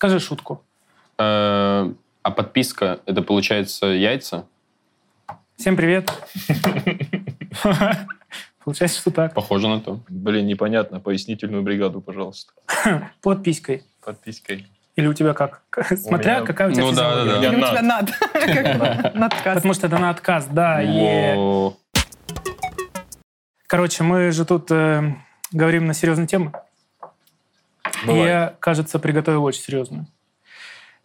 Скажи шутку. Э, А подписка, это получается яйца? Всем привет. Получается, что так. Похоже на то. Блин, непонятно. Пояснительную бригаду, пожалуйста. Под писькой. Подпиской. Или у тебя как? Смотря меня- какая у тебя Ну да, да, да. Или у тебя над. Потому что это на отказ, да. Короче, мы же тут э, говорим на серьезные темы. Бывает. я, кажется, приготовил очень серьезную.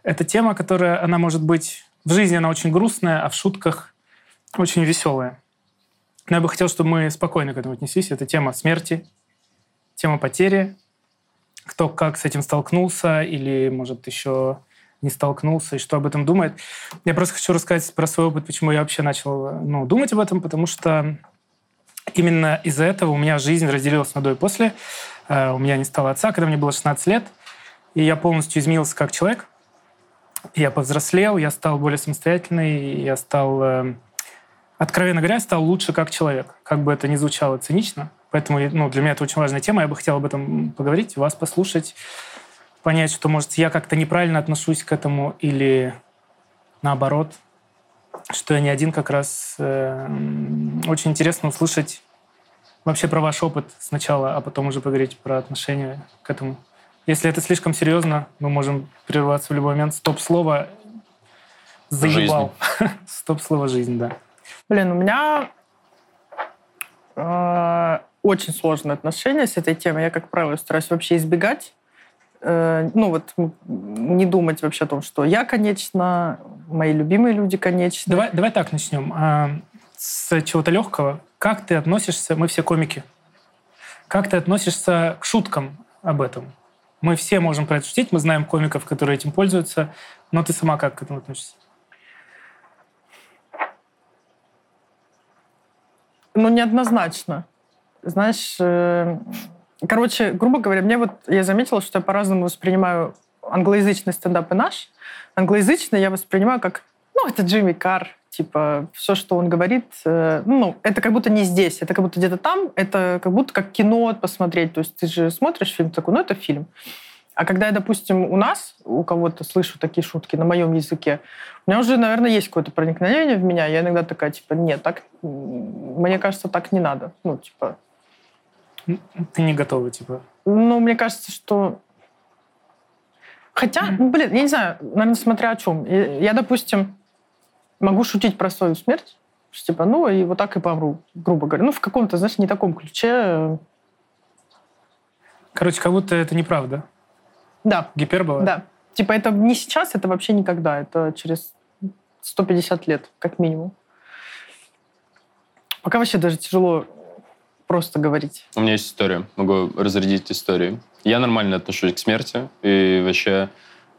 Это тема, которая, она может быть... В жизни она очень грустная, а в шутках очень веселая. Но я бы хотел, чтобы мы спокойно к этому отнеслись. Это тема смерти, тема потери, кто как с этим столкнулся или, может, еще не столкнулся, и что об этом думает. Я просто хочу рассказать про свой опыт, почему я вообще начал ну, думать об этом, потому что именно из-за этого у меня жизнь разделилась на до и после. Э, У меня не стало отца, когда мне было 16 лет, и я полностью изменился как человек. Я повзрослел, я стал более самостоятельный, я стал, э, откровенно говоря, стал лучше как человек. Как бы это ни звучало цинично. Поэтому ну, для меня это очень важная тема. Я бы хотел об этом поговорить, вас послушать, понять, что, может, я как-то неправильно отношусь к этому или наоборот, что я не один как раз. Э, Очень интересно услышать вообще про ваш опыт сначала, а потом уже поговорить про отношение к этому. Если это слишком серьезно, мы можем прерваться в любой момент. Стоп-слово заебал. Стоп-слово «жизнь», да. Блин, у меня э, очень сложные отношения с этой темой. Я, как правило, стараюсь вообще избегать. Э, ну вот не думать вообще о том, что я, конечно, мои любимые люди, конечно. Давай, давай так начнем. С чего-то легкого. Как ты относишься, мы все комики, как ты относишься к шуткам об этом? Мы все можем про это шутить, мы знаем комиков, которые этим пользуются, но ты сама как к этому относишься? Ну, неоднозначно. Знаешь, э, короче, грубо говоря, мне вот, я заметила, что я по-разному воспринимаю англоязычный стендап и наш. Англоязычный я воспринимаю как, ну, это Джимми Карр, типа, все, что он говорит, э, ну, это как будто не здесь, это как будто где-то там, это как будто как кино посмотреть. То есть ты же смотришь фильм такой, ну, это фильм. А когда я, допустим, у нас, у кого-то слышу такие шутки на моем языке, у меня уже, наверное, есть какое-то проникновение в меня. Я иногда такая, типа, нет, так, мне кажется, так не надо. Ну, типа, Ты не готова, типа. ну, мне кажется, что... Хотя, ну, блин, я не знаю, наверное, смотря о чем. Я, я, допустим, могу шутить про свою смерть, типа, ну, и вот так и помру, грубо говоря. Ну, в каком-то, знаешь, не таком ключе. Короче, как будто это неправда. Да, Гипербола? да. Типа, это не сейчас, это вообще никогда. Это через 150 лет, как минимум. Пока вообще даже тяжело просто говорить. У меня есть история. Могу разрядить историю. Я нормально отношусь к смерти. И вообще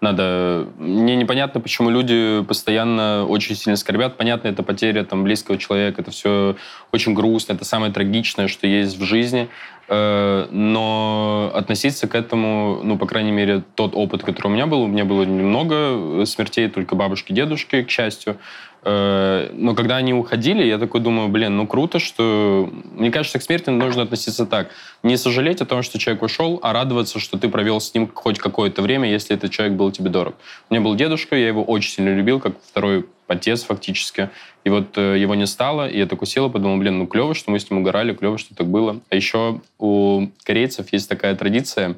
надо... Мне непонятно, почему люди постоянно очень сильно скорбят. Понятно, это потеря там, близкого человека. Это все очень грустно. Это самое трагичное, что есть в жизни. Э, Но относиться к этому, ну, по крайней мере, тот опыт, который у меня был, у меня было немного смертей, только бабушки, дедушки, к счастью. Э, Но когда они уходили, я такой думаю, блин, ну круто, что... Мне кажется, к смерти нужно относиться так. Не сожалеть о том, что человек ушел, а радоваться, что ты провел с ним хоть какое-то время, если этот человек был тебе дорог. У меня был дедушка, я его очень сильно любил, как второй отец фактически. И вот э, его не стало, и я такой сел подумал, блин, ну клево, что мы с ним угорали, клево, что так было. А еще у корейцев есть такая традиция,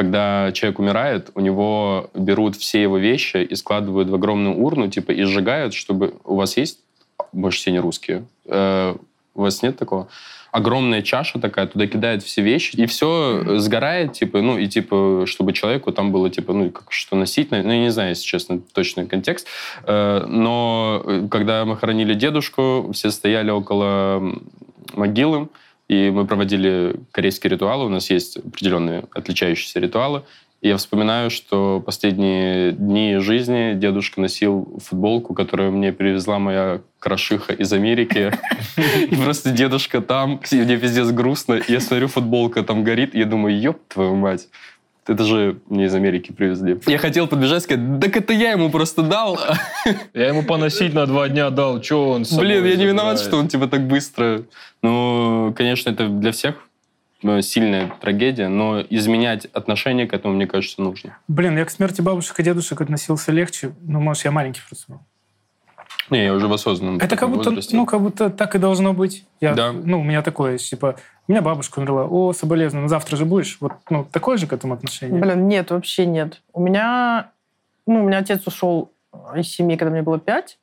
когда человек умирает, у него берут все его вещи и складывают в огромную урну, типа, и сжигают, чтобы... У вас есть... Больше все не русские. Э, у вас нет такого? Огромная чаша такая, туда кидают все вещи, и все сгорает, типа, ну, и типа, чтобы человеку там было, типа, ну, как что носить, ну, я не знаю, если честно, точный контекст. Э, но э, когда мы хоронили дедушку, все стояли около могилы, и мы проводили корейские ритуалы. У нас есть определенные отличающиеся ритуалы. И я вспоминаю, что последние дни жизни дедушка носил футболку, которую мне привезла моя крошиха из Америки. И просто дедушка там, мне пиздец грустно. Я смотрю, футболка там горит, я думаю, ёб твою мать. Это же мне из Америки привезли. Я хотел подбежать и сказать, так это я ему просто дал. Я ему поносить на два дня дал. Че он с собой Блин, я не виноват, что он типа так быстро. Ну, конечно, это для всех э, сильная трагедия, но изменять отношение к этому, мне кажется, нужно. Блин, я к смерти бабушек и дедушек относился легче. Ну, может, я маленький просто был. Не, я уже в осознанном Это как будто, возрасте. ну, как будто так и должно быть. Я, Да. Ну, у меня такое типа, меня бабушка умерла, о, соболезную, ну, завтра же будешь. Вот, ну, такое же к этому отношение. Блин, нет, вообще нет. У меня, ну, у меня отец ушел из семьи, когда мне было пять.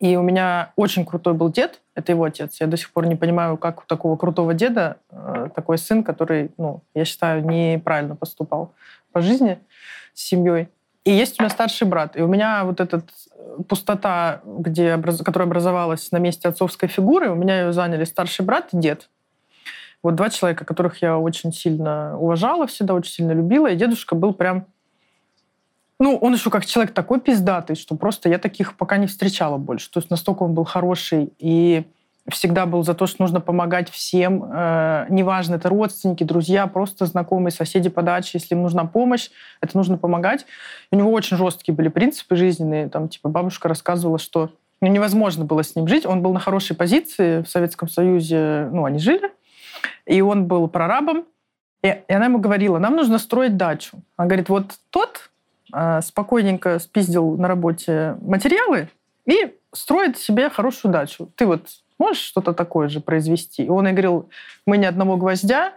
И у меня очень крутой был дед, это его отец. Я до сих пор не понимаю, как у такого крутого деда э, такой сын, который, ну, я считаю, неправильно поступал по жизни с семьей. И есть у меня старший брат. И у меня вот эта пустота, где, образ- которая образовалась на месте отцовской фигуры, у меня ее заняли старший брат и дед. Вот два человека, которых я очень сильно уважала всегда, очень сильно любила. И дедушка был прям... Ну, он еще как человек такой пиздатый, что просто я таких пока не встречала больше. То есть настолько он был хороший и всегда был за то, что нужно помогать всем. Э, неважно, это родственники, друзья, просто знакомые, соседи по даче. Если им нужна помощь, это нужно помогать. У него очень жесткие были принципы жизненные. Там, типа, бабушка рассказывала, что ну, невозможно было с ним жить. Он был на хорошей позиции в Советском Союзе. Ну, они жили. И он был прорабом. И, и она ему говорила, нам нужно строить дачу. Она говорит, вот тот э, спокойненько спиздил на работе материалы и строит себе хорошую дачу. Ты вот можешь что-то такое же произвести? И он ей говорил, мы ни одного гвоздя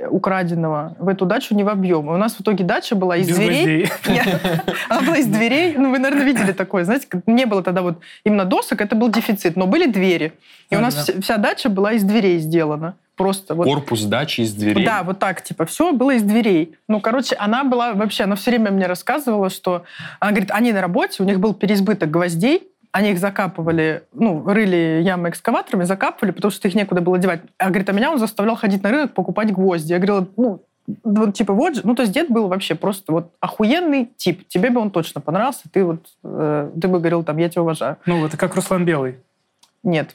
украденного в эту дачу не вобьем. И у нас в итоге дача была из Без дверей. Она была из дверей. Ну, вы, наверное, видели такое. Знаете, не было тогда вот именно досок, это был дефицит, но были двери. И у нас вся дача была из дверей сделана. Просто вот. Корпус дачи из дверей. Да, вот так, типа, все было из дверей. Ну, короче, она была вообще, она все время мне рассказывала, что... Она говорит, они на работе, у них был переизбыток гвоздей, они их закапывали, ну, рыли ямы экскаваторами, закапывали, потому что их некуда было девать. А, говорит, а меня он заставлял ходить на рынок, покупать гвозди. Я говорила, ну, вот, типа, вот же, ну, то есть дед был вообще просто вот охуенный тип. Тебе бы он точно понравился, ты вот, э, ты бы говорил, там, я тебя уважаю. Ну, это как Руслан Белый. Нет,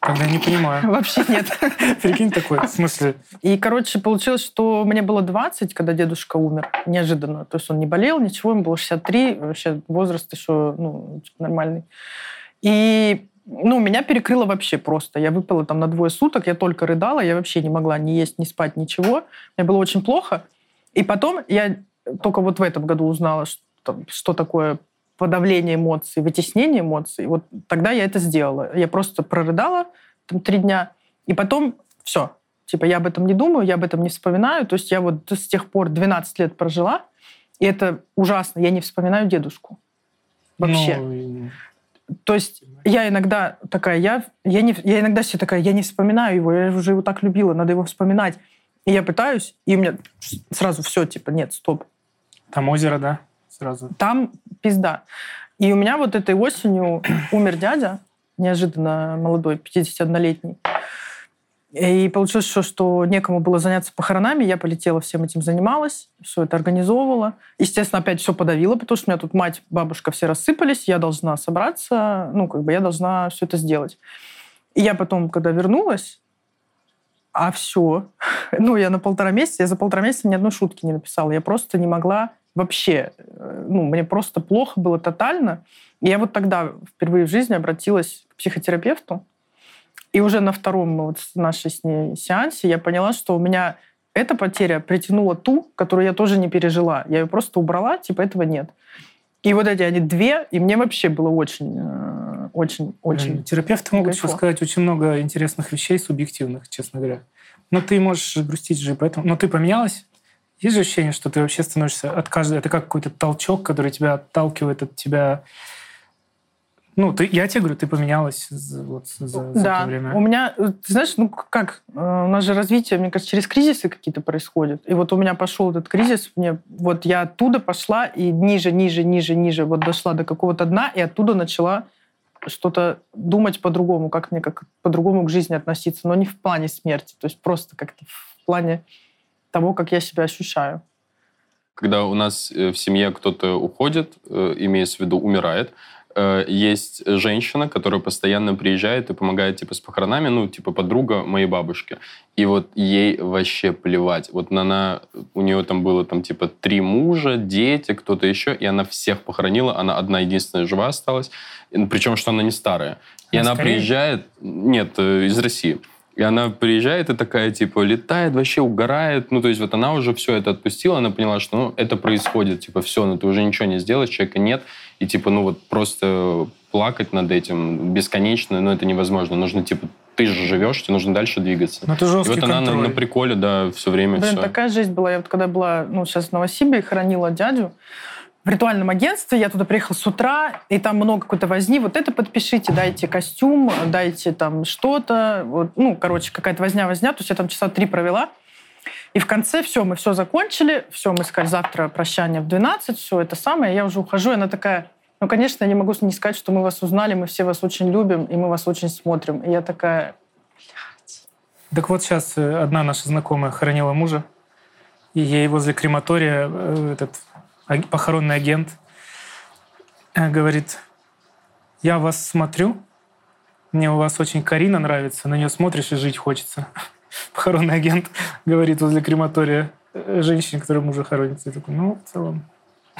Тогда не понимаю. вообще нет. Прикинь такой, в смысле, И, короче, получилось, что мне было 20, когда дедушка умер, неожиданно. То есть он не болел, ничего, ему было 63, вообще возраст еще ну, типа, нормальный. И ну, меня перекрыло вообще просто. Я выпала там на двое суток, я только рыдала, я вообще не могла ни есть, ни спать, ничего. Мне было очень плохо. И потом я только вот в этом году узнала, что, что такое подавление эмоций, вытеснение эмоций. Вот тогда я это сделала. Я просто прорыдала там три дня, и потом все. Типа я об этом не думаю, я об этом не вспоминаю. То есть я вот с тех пор 12 лет прожила, и это ужасно. Я не вспоминаю дедушку. Вообще. ну, и- То есть я иногда такая, я, я, не, я иногда себе такая, я не вспоминаю его, я уже его так любила, надо его вспоминать. И я пытаюсь, и у меня сразу все, типа, нет, стоп. там озеро, да, сразу. Там пизда. И у меня вот этой осенью умер дядя, неожиданно молодой, 51-летний. И получилось, что, что некому было заняться похоронами. Я полетела, всем этим занималась, все это организовывала. Естественно, опять все подавила, потому что у меня тут мать, бабушка все рассыпались, я должна собраться, ну, как бы я должна все это сделать. И я потом, когда вернулась, а все, ну, я на полтора месяца, я за полтора месяца ни одной шутки не написала. Я просто не могла вообще, э, ну, мне просто плохо было тотально. И я вот тогда впервые в жизни обратилась к психотерапевту. И уже на втором вот нашей с ней сеансе я поняла, что у меня эта потеря притянула ту, которую я тоже не пережила. Я ее просто убрала, типа этого нет. И вот эти они две, и мне вообще было очень, э, очень, очень... Терапевты могут еще кайфово. сказать очень много интересных вещей, субъективных, честно говоря. Но ты можешь грустить же, поэтому... Но ты поменялась? Есть же ощущение, что ты вообще становишься от каждой... Это как какой-то толчок, который тебя отталкивает от тебя... Ну, ты, я тебе говорю, ты поменялась за, вот, за, за да, это время. у меня, э, ты знаешь, ну как, э, у нас же развитие, мне кажется, через кризисы какие-то происходят. И вот у меня пошел этот кризис, мне, вот я оттуда пошла и ниже, ниже, ниже, ниже, вот дошла до какого-то дна, и оттуда начала что-то думать по-другому, как мне как по-другому к жизни относиться, но не в плане смерти, то есть просто как-то в плане того, как я себя ощущаю. Когда у нас э, в семье кто-то уходит, э, имеется в виду умирает, э, есть женщина, которая постоянно приезжает и помогает типа с похоронами, ну типа подруга моей бабушки. И вот ей вообще плевать. Вот она, у нее там было там типа три мужа, дети, кто-то еще, и она всех похоронила, она одна единственная жива осталась, причем что она не старая. И Она она с Кореи? приезжает, нет, из России. И она приезжает и такая, типа, летает, вообще угорает. Ну, то есть вот она уже все это отпустила, она поняла, что, ну, это происходит, типа, все, ну, ты уже ничего не сделаешь, человека нет. И, типа, ну, вот просто плакать над этим бесконечно, ну, это невозможно. Нужно, типа, ты же живешь, тебе нужно дальше двигаться. Ну, это И жесткий вот она на, на приколе, да, все время Блин, все. такая жизнь была. Я вот когда была, ну, сейчас в Новосибе, хоронила дядю в ритуальном агентстве, я туда приехала с утра, и там много какой-то возни. Вот это подпишите, дайте костюм, дайте там что-то. Вот, ну, короче, какая-то возня-возня. То есть я там часа три провела. И в конце все, мы все закончили, все, мы сказали, завтра прощание в 12, все это самое, я уже ухожу, и она такая, ну, конечно, я не могу не сказать, что мы вас узнали, мы все вас очень любим, и мы вас очень смотрим. И я такая, Так вот сейчас э, одна наша знакомая хоронила мужа, и ей возле крематория э, этот похоронный агент э, говорит, я вас смотрю, мне у вас очень Карина нравится, на нее смотришь и жить хочется. Похоронный агент говорит возле крематория э, женщине, которая мужа хоронит. Я такой, ну, в целом,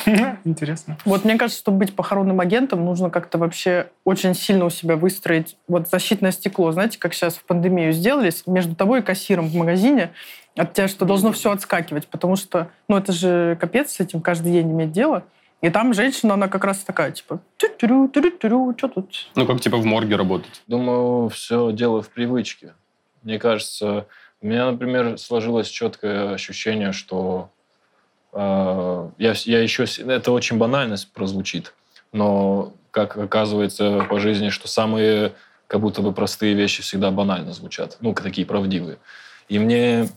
интересно. Вот мне кажется, чтобы быть похоронным агентом, нужно как-то вообще очень сильно у себя выстроить вот защитное стекло. Знаете, как сейчас в пандемию сделали, между тобой и кассиром в магазине от тебя что должно все отскакивать, потому что, ну, это же капец с этим каждый день иметь дело. И там женщина, она как раз такая, типа, тю-тюрю, тюрю-тюрю, что тут? Ну, как, типа, в морге работать. Думаю, все дело в привычке. Мне кажется, у меня, например, сложилось четкое ощущение, что я, я еще... Это очень банально прозвучит, но, как оказывается по жизни, что самые как будто бы простые вещи всегда банально звучат. Ну, такие правдивые. И мне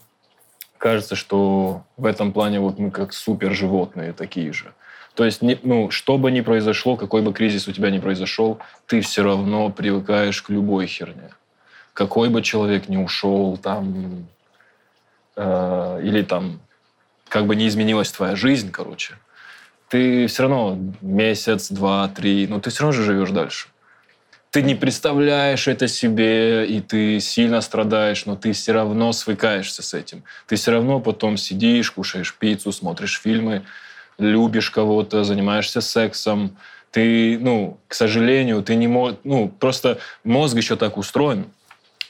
кажется, что в этом плане вот мы как супер животные такие же. То есть, ну, что бы ни произошло, какой бы кризис у тебя ни произошел, ты все равно привыкаешь к любой херне. Какой бы человек ни ушел, там, э, или там, как бы не изменилась твоя жизнь, короче, ты все равно месяц, два, три, ну, ты все равно же живешь дальше. Ты не представляешь это себе, и ты сильно страдаешь, но ты все равно свыкаешься с этим. Ты все равно потом сидишь, кушаешь пиццу, смотришь фильмы, любишь кого-то, занимаешься сексом. Ты, ну, к сожалению, ты не можешь... Ну, просто мозг еще так устроен,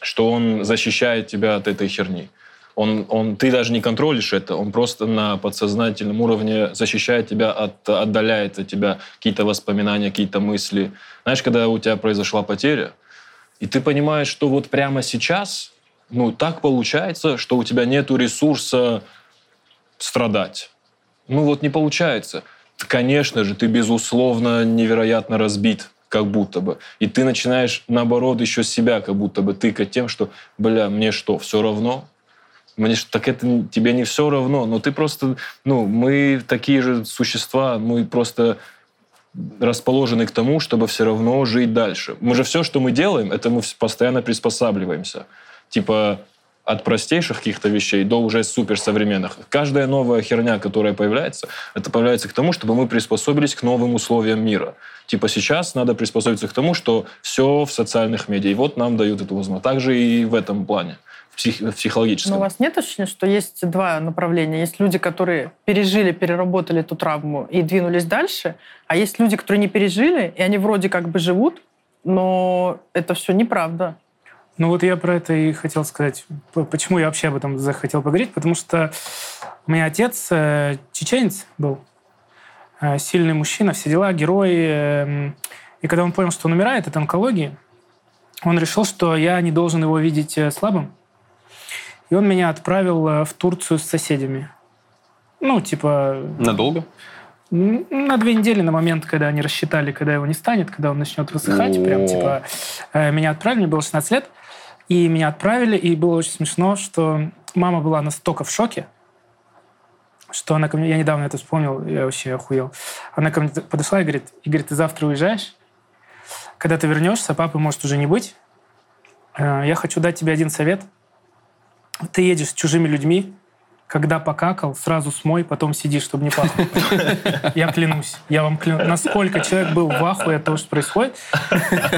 что он защищает тебя от этой херни. Он, он, ты даже не контролишь это, он просто на подсознательном уровне защищает тебя, от, отдаляет от тебя какие-то воспоминания, какие-то мысли. Знаешь, когда у тебя произошла потеря, и ты понимаешь, что вот прямо сейчас, ну, так получается, что у тебя нет ресурса страдать. Ну, вот не получается. Конечно же, ты, безусловно, невероятно разбит, как будто бы. И ты начинаешь, наоборот, еще себя как будто бы тыкать тем, что, бля, мне что, все равно? Мне ж- так это тебе не все равно, но ты просто, ну, мы такие же существа, мы просто расположены к тому, чтобы все равно жить дальше. Мы же все, что мы делаем, это мы постоянно приспосабливаемся. Типа от простейших каких-то вещей до уже суперсовременных. Каждая новая херня, которая появляется, это появляется к тому, чтобы мы приспособились к новым условиям мира. Типа сейчас надо приспособиться к тому, что все в социальных медиа. И вот нам дают эту возможность. Также и в этом плане, в, псих- в психологическом. Но у вас нет ощущения, что есть два направления? Есть люди, которые пережили, переработали эту травму и двинулись дальше, а есть люди, которые не пережили, и они вроде как бы живут, но это все неправда. Ну вот я про это и хотел сказать. Почему я вообще об этом захотел поговорить? Потому что у меня отец э, чеченец был, э, сильный мужчина, все дела, герой. эм, И когда он понял, что он умирает от онкологии, он решил, что я не должен его видеть э, слабым. И он меня отправил э, в Турцию с соседями. Ну, типа, Надолго? На две недели, на момент, когда они рассчитали, когда его не станет, когда он начнет высыхать, прям О. типа э, меня отправили, мне было 16 лет, и меня отправили, и было очень смешно, что мама была настолько в шоке, что она ко мне, я недавно это вспомнил, я вообще охуел. Она ко мне подошла и говорит, и говорит, ты завтра уезжаешь, когда ты вернешься, папы может уже не быть, Э, я хочу дать тебе один совет. Ты едешь с чужими людьми, когда покакал, сразу смой, потом сиди, чтобы не пахло. Я клянусь, я вам клянусь. Насколько человек был в ахуе от того, что происходит.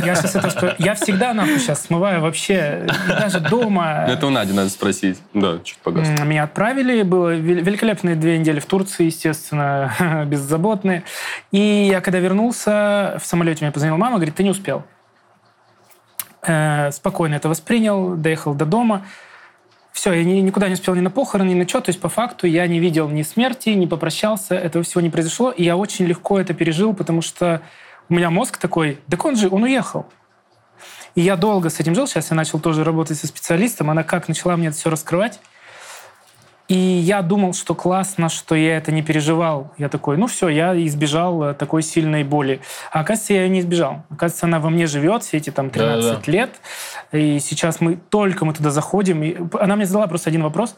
Я сейчас это что... Я всегда нахуй сейчас смываю вообще, даже дома. Это у Нади надо спросить. Да, чуть погас. М, Меня отправили, было вел- великолепные две недели в Турции, естественно, беззаботные. И я когда вернулся, в самолете мне позвонила мама, говорит, ты не успел. Э, спокойно это воспринял, доехал до дома. Все, я ни, никуда не успел ни на похороны, ни на что. То есть, по факту, я не видел ни смерти, не попрощался, этого всего не произошло. И я очень легко это пережил, потому что у меня мозг такой, так он же, он уехал. И я долго с этим жил. Сейчас я начал тоже работать со специалистом. Она как начала мне это все раскрывать. И я думал, что классно, что я это не переживал. Я такой, ну все, я избежал э, такой сильной боли. А оказывается, я ее не избежал. Оказывается, она во мне живет все эти там 13 да, да. лет. И сейчас мы только мы туда заходим. И она мне задала просто один вопрос.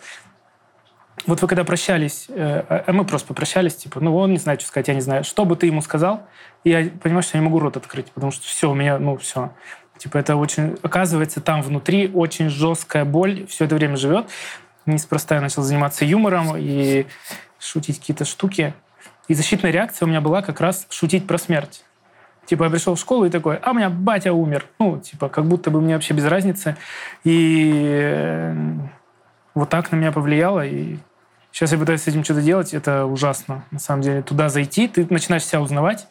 Вот вы когда прощались, э, а мы просто попрощались, типа, ну он не знает, что сказать, я не знаю. Что бы ты ему сказал? И я понимаю, что я не могу рот открыть, потому что все, у меня, ну все. Типа это очень, оказывается, там внутри очень жесткая боль все это время живет. Неспроста я начал заниматься юмором и шутить какие-то штуки. И защитная реакция у меня была как раз шутить про смерть. Типа я пришел в школу и такой, а у меня батя умер. Ну, типа, как будто бы мне вообще без разницы. И э, вот так на меня повлияло. И сейчас я пытаюсь с этим что-то делать. Это ужасно, на самом деле. Туда зайти, ты начинаешь себя узнавать.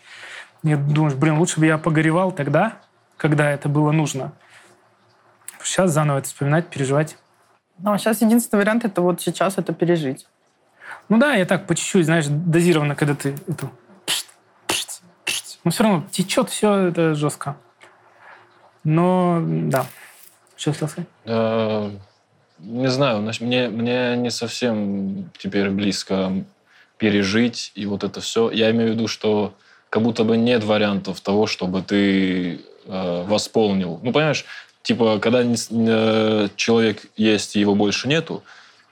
И думаешь, блин, лучше бы я погоревал тогда, когда это было нужно. Сейчас заново это вспоминать, переживать. Ну, а сейчас единственный вариант это вот сейчас это пережить. Ну да, я так по чуть-чуть, знаешь, дозированно, когда ты эту... Но все равно течет все это жестко. Но да. Что хотел сказать? Не знаю, мне, мне не совсем теперь близко пережить и вот это все. Я имею в виду, что как будто бы нет вариантов того, чтобы ты э, восполнил. Ну, понимаешь, типа, когда человек есть и его больше нету,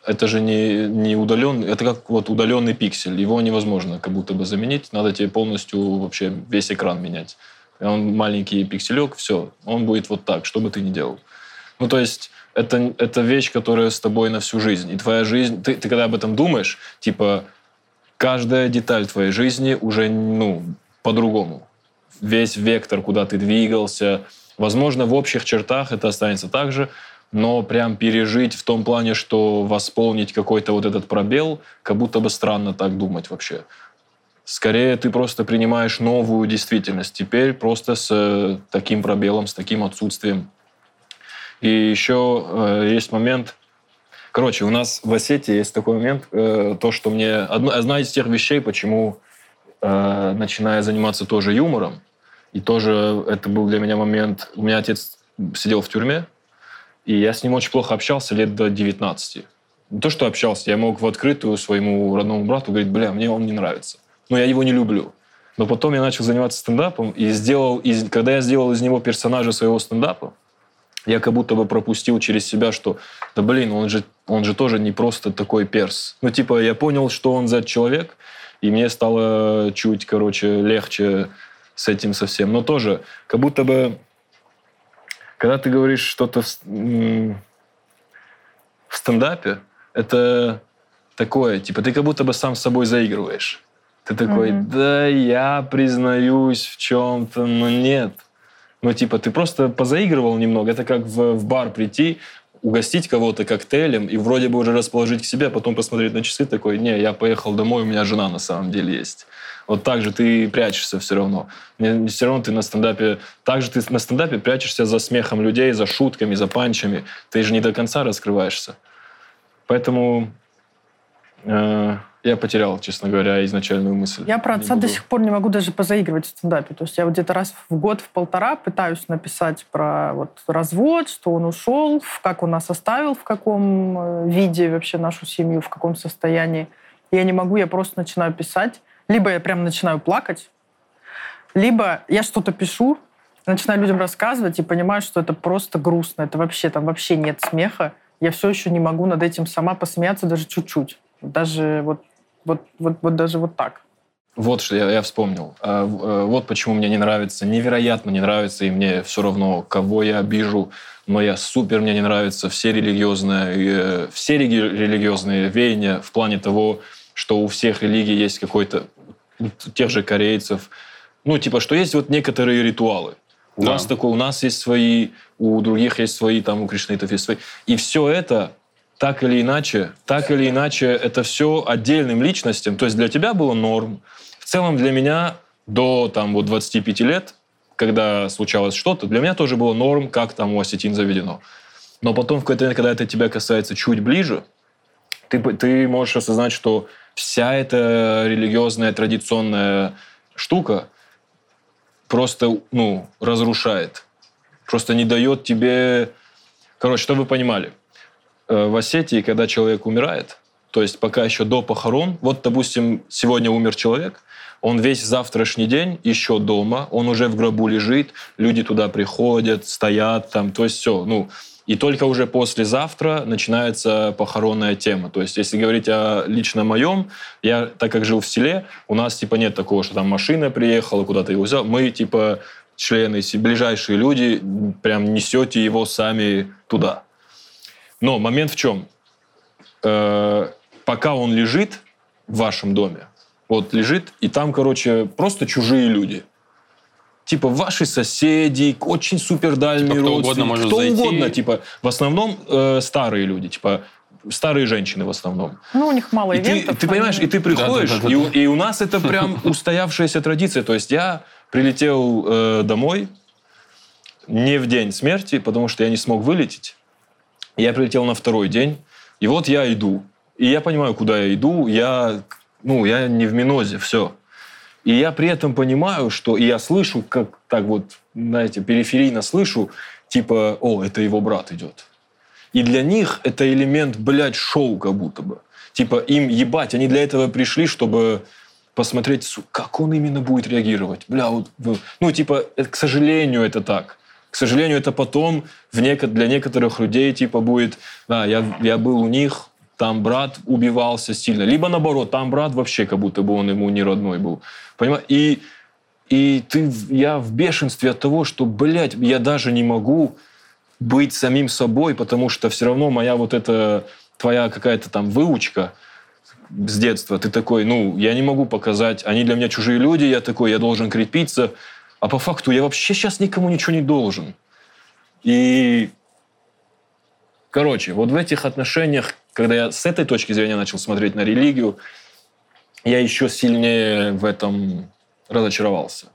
это же не, не удаленный, это как вот удаленный пиксель. Его невозможно как будто бы заменить. Надо тебе полностью вообще весь экран менять. Он маленький пикселек, все, он будет вот так, что бы ты ни делал. Ну, то есть, это, это вещь, которая с тобой на всю жизнь. И твоя жизнь, ты, ты когда об этом думаешь, типа, каждая деталь твоей жизни уже, ну, по-другому. Весь вектор, куда ты двигался, Возможно, в общих чертах это останется так же, но прям пережить в том плане, что восполнить какой-то вот этот пробел, как будто бы странно так думать вообще. Скорее, ты просто принимаешь новую действительность. Теперь просто с э, таким пробелом, с таким отсутствием. И еще э, есть момент... Короче, у нас в Осетии есть такой момент, э, то, что мне... Одна, одна из тех вещей, почему, э, начиная заниматься тоже юмором, и тоже это был для меня момент... У меня отец сидел в тюрьме, и я с ним очень плохо общался лет до 19. Не то, что общался, я мог в открытую своему родному брату говорить, бля, мне он не нравится. Но я его не люблю. Но потом я начал заниматься стендапом, и сделал из, когда я сделал из него персонажа своего стендапа, я как будто бы пропустил через себя, что, да блин, он же, он же тоже не просто такой перс. Ну, типа, я понял, что он за человек, и мне стало чуть, короче, легче с этим совсем. Но тоже, как будто бы, когда ты говоришь что-то в, в стендапе, это такое, типа, ты как будто бы сам с собой заигрываешь. Ты такой, mm-hmm. да, я признаюсь в чем-то, но нет. Ну, типа, ты просто позаигрывал немного. Это как в, в бар прийти, угостить кого-то коктейлем и вроде бы уже расположить к себе, а потом посмотреть на часы такой, не, я поехал домой, у меня жена на самом деле есть. Вот так же ты прячешься все равно. Все равно ты на стендапе... Так же ты на стендапе прячешься за смехом людей, за шутками, за панчами. Ты же не до конца раскрываешься. Поэтому э, я потерял, честно говоря, изначальную мысль. Я про отца до сих пор не могу даже позаигрывать в стендапе. То есть я вот где-то раз в год, в полтора пытаюсь написать про вот развод, что он ушел, как он нас оставил, в каком э, виде вообще нашу семью, в каком состоянии. Я не могу, я просто начинаю писать. Либо я прям начинаю плакать, либо я что-то пишу, начинаю людям рассказывать и понимаю, что это просто грустно, это вообще, там вообще нет смеха. Я все еще не могу над этим сама посмеяться даже чуть-чуть. Даже вот, вот, вот, вот даже вот так. Вот что я, я вспомнил. А, э, вот почему мне не нравится, невероятно не нравится, и мне все равно, кого я обижу, но я супер, мне не нравятся все религиозные, все религиозные веяния в плане того, что у всех религий есть какой-то, тех же корейцев, ну, типа, что есть вот некоторые ритуалы. У да. нас такое, у нас есть свои, у других есть свои, там, у кришнаитов есть свои. И все это так или иначе, так или иначе, это все отдельным личностям. То есть для тебя было норм. В целом для меня до там, вот 25 лет когда случалось что-то, для меня тоже было норм, как там у осетин заведено. Но потом, в какой-то момент, когда это тебя касается чуть ближе, ты, ты можешь осознать, что вся эта религиозная, традиционная штука просто, ну, разрушает. Просто не дает тебе... Короче, что вы понимали? Э, в Осетии, когда человек умирает, то есть пока еще до похорон, вот, допустим, сегодня умер человек, он весь завтрашний день еще дома, он уже в гробу лежит, люди туда приходят, стоят там, то есть все, ну, и только уже послезавтра начинается похоронная тема. То есть, если говорить о лично моем, я, так как жил в селе, у нас типа нет такого, что там машина приехала, куда-то его взял. Мы типа члены, ближайшие люди, прям несете его сами туда. Но момент в чем? Э, пока он лежит в вашем доме, вот лежит, и там, короче, просто чужие люди. Типа ваши соседи, очень супер дальние типа, кто угодно может кто зайти. угодно, типа в основном э, старые люди, типа старые женщины в основном. Ну, у них мало и ивентов. Ты, ты понимаешь, и ты приходишь, да, да, да, и, да. и у нас это прям устоявшаяся традиция. То есть я прилетел э, домой не в день смерти, потому что я не смог вылететь. Я прилетел на второй день, и вот я иду. И я понимаю, куда я иду. Я, ну, я не в минозе, все. И я при этом понимаю, что... И я слышу, как так вот, знаете, периферийно слышу, типа, о, это его брат идет. И для них это элемент, блядь, шоу как будто бы. Типа им ебать, они для этого пришли, чтобы посмотреть, как он именно будет реагировать. Бля, вот, ну, типа, это, к сожалению, это так. К сожалению, это потом в неко- для некоторых людей, типа, будет, да, я, я был у них, там брат убивался сильно. Либо наоборот, там брат вообще как будто бы он ему не родной был. Понимаешь? И, и ты, я в бешенстве от того, что, блядь, я даже не могу быть самим собой, потому что все равно моя вот эта твоя какая-то там выучка с детства, ты такой, ну, я не могу показать, они для меня чужие люди, я такой, я должен крепиться, а по факту я вообще сейчас никому ничего не должен. И, короче, вот в этих отношениях, когда я с этой точки зрения начал смотреть на религию, я еще сильнее в этом разочаровался.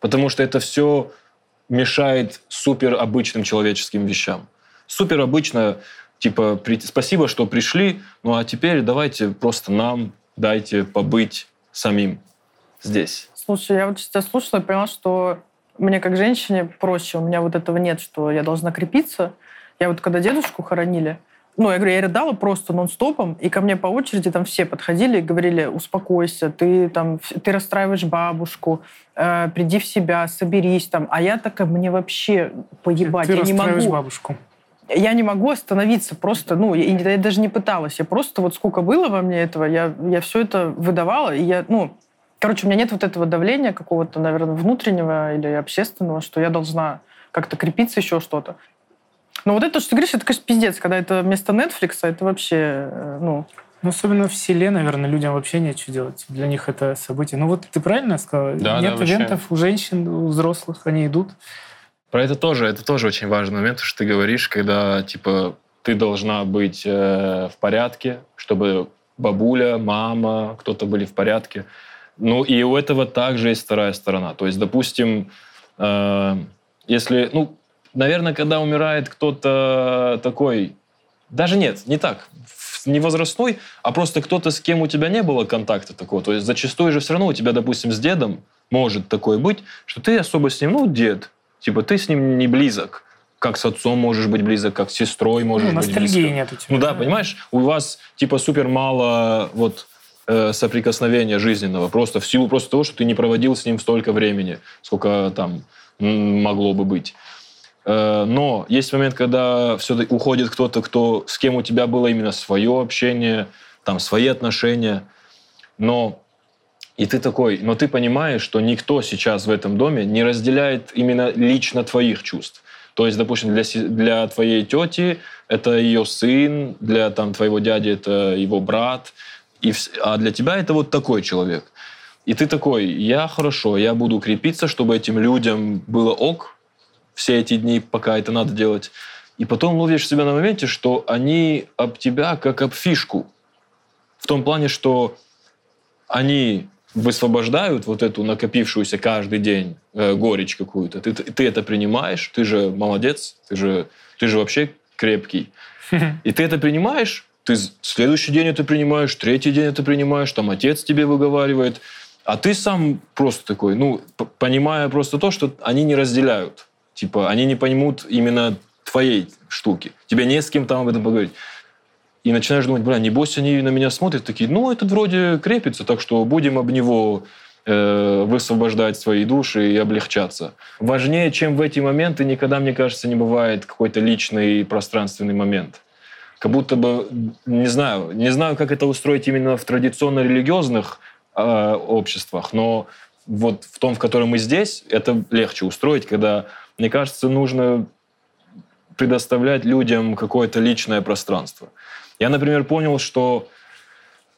Потому что это все мешает супер обычным человеческим вещам. Супер обычно, типа, при... спасибо, что пришли, ну а теперь давайте просто нам дайте побыть самим здесь. Слушай, я вот тебя слушала и поняла, что мне как женщине проще. У меня вот этого нет, что я должна крепиться. Я вот когда дедушку хоронили, ну, я говорю, я рыдала просто нон-стопом, и ко мне по очереди там все подходили и говорили, успокойся, ты там, ты расстраиваешь бабушку, э, приди в себя, соберись там. А я такая, мне вообще поебать, ты я не могу. бабушку. Я не могу остановиться просто, ну, я, я даже не пыталась. Я просто вот сколько было во мне этого, я, я все это выдавала, и я, ну, короче, у меня нет вот этого давления какого-то, наверное, внутреннего или общественного, что я должна как-то крепиться, еще что-то. Но вот это, что ты говоришь, это, конечно, пиздец, когда это вместо Netflix, это вообще, э, ну... Ну, особенно в селе, наверное, людям вообще нечего делать. Для них это событие. Ну, вот ты правильно сказал? Да, Нет да, ивентов у женщин, у взрослых, они идут. Про это тоже, это тоже очень важный момент, что ты говоришь, когда, типа, ты должна быть э, в порядке, чтобы бабуля, мама, кто-то были в порядке. Ну, и у этого также есть вторая сторона. То есть, допустим, э, если, ну, наверное, когда умирает кто-то такой, даже нет, не так, не возрастной, а просто кто-то, с кем у тебя не было контакта такого. То есть зачастую же все равно у тебя, допустим, с дедом может такое быть, что ты особо с ним, ну, дед, типа ты с ним не близок, как с отцом можешь быть близок, как с сестрой можешь ну, быть близок. Нет у тебя. Ну да, понимаешь, у вас типа супер мало вот э, соприкосновения жизненного, просто в силу просто того, что ты не проводил с ним столько времени, сколько там могло бы быть. Э, но есть момент, когда все-таки уходит кто-то, кто, с кем у тебя было именно свое общение, там свои отношения. Но и ты такой, но ты понимаешь, что никто сейчас в этом доме не разделяет именно лично твоих чувств. То есть, допустим, для, для твоей тети это ее сын, для там, твоего дяди это его брат, и, а для тебя это вот такой человек. И ты такой, я хорошо, я буду крепиться, чтобы этим людям было ок, все эти дни, пока это надо делать. И потом ловишь себя на моменте, что они об тебя как об фишку. В том плане, что они высвобождают вот эту накопившуюся каждый день э, горечь какую-то. Ты, ты это принимаешь, ты же молодец, ты же, ты же вообще крепкий. И ты это принимаешь, ты следующий день это принимаешь, третий день это принимаешь, там отец тебе выговаривает, а ты сам просто такой, ну, понимая просто то, что они не разделяют. Типа, они не поймут именно твоей штуки. Тебе не с кем там об этом поговорить. И начинаешь думать, бля, небось они на меня смотрят, такие, ну, этот вроде крепится, так что будем об него э, высвобождать свои души и облегчаться. Важнее, чем в эти моменты, никогда, мне кажется, не бывает какой-то личный пространственный момент. Как будто бы, не знаю, не знаю, как это устроить именно в традиционно-религиозных э, обществах, но вот в том, в котором мы здесь, это легче устроить, когда, мне кажется, нужно предоставлять людям какое-то личное пространство. Я, например, понял, что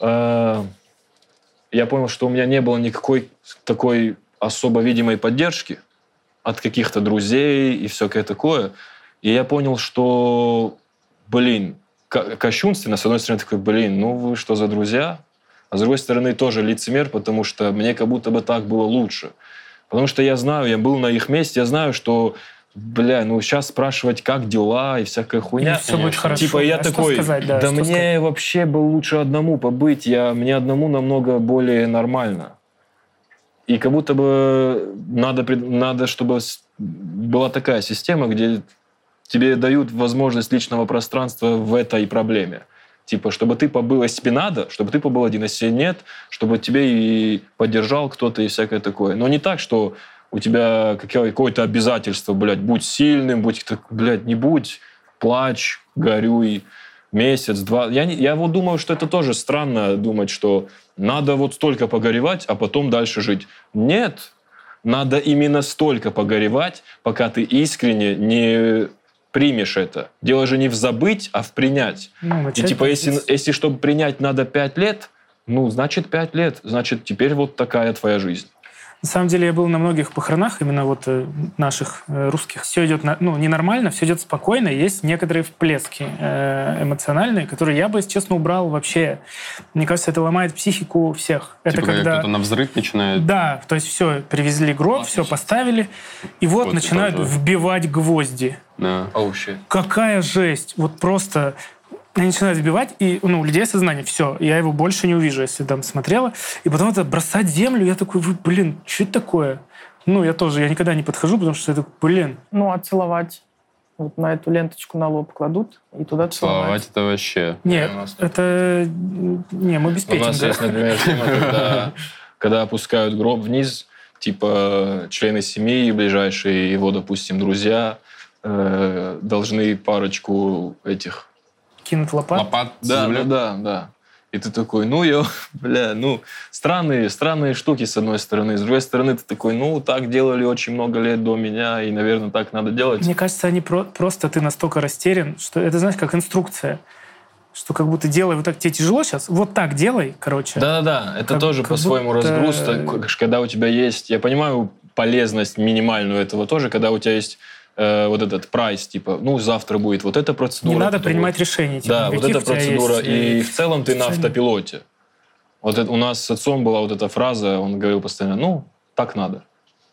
э, я понял, что у меня не было никакой такой особо видимой поддержки от каких-то друзей и всякое такое. И я понял, что, блин, кощунственно, с одной стороны, такой, блин, ну вы что за друзья? А с другой стороны, тоже лицемер, потому что мне как будто бы так было лучше. Потому что я знаю, я был на их месте, я знаю, что бля, ну сейчас спрашивать, как дела и всякая хуйня. И все будет хорошо. Типа я а такой, сказать, да, да мне сказать? вообще бы лучше одному побыть, я, мне одному намного более нормально. И как будто бы надо, надо, чтобы была такая система, где тебе дают возможность личного пространства в этой проблеме. Типа, чтобы ты побыл, если тебе надо, чтобы ты побыл один, если нет, чтобы тебе и поддержал кто-то и всякое такое. Но не так, что у тебя какое-то обязательство, блядь, будь сильным, будь, блядь, не будь, плачь, горюй, месяц, два. Я, не, я вот думаю, что это тоже странно думать, что надо вот столько погоревать, а потом дальше жить. Нет, надо именно столько погоревать, пока ты искренне не примешь это. Дело же не в забыть, а в принять. Ну, И типа, если, если чтобы принять надо пять лет, ну, значит, пять лет. Значит, теперь вот такая твоя жизнь. На самом деле я был на многих похоронах, именно вот э, наших э, русских. Все идет ну, ненормально, все идет спокойно. Есть некоторые вплески э, эмоциональные, которые я бы, если честно, убрал вообще. Мне кажется, это ломает психику всех. Типа, это когда кто-то на взрыв начинает. Да, то есть все, привезли гроб, все поставили, и вот, вот начинают вбивать гвозди. Да. Oh, shit. Какая жесть! Вот просто я начинаю сбивать, и ну, у людей сознание, все, я его больше не увижу, если там смотрела. И потом это бросать землю, я такой, блин, что это такое? Ну, я тоже, я никогда не подхожу, потому что это, блин. Ну, а целовать? Вот на эту ленточку на лоб кладут и туда целовать. Целовать это вообще... Нет, это... Не, мы беспечны. У нас есть, например, тема, когда, когда опускают гроб вниз, типа члены семьи ближайшие, его, допустим, друзья, э, должны парочку этих кинут лопат. Лопат да, да, да, да. И ты такой, ну, я, бля, ну, странные, странные штуки, с одной стороны. С другой стороны, ты такой, ну, так делали очень много лет до меня, и, наверное, так надо делать. Мне кажется, они про- просто, ты настолько растерян, что это, знаешь, как инструкция что как будто делай вот так, тебе тяжело сейчас, вот так делай, короче. Да-да-да, это как, тоже по-своему будто... разгруз, когда у тебя есть, я понимаю полезность минимальную этого тоже, когда у тебя есть э, вот этот прайс, типа, ну, завтра будет вот эта процедура. Не надо принимать будет... решения. Типа, да, вот эта процедура. Есть... И в целом ты на автопилоте. Вот это, у нас с отцом была вот эта фраза, он говорил постоянно, ну, так надо.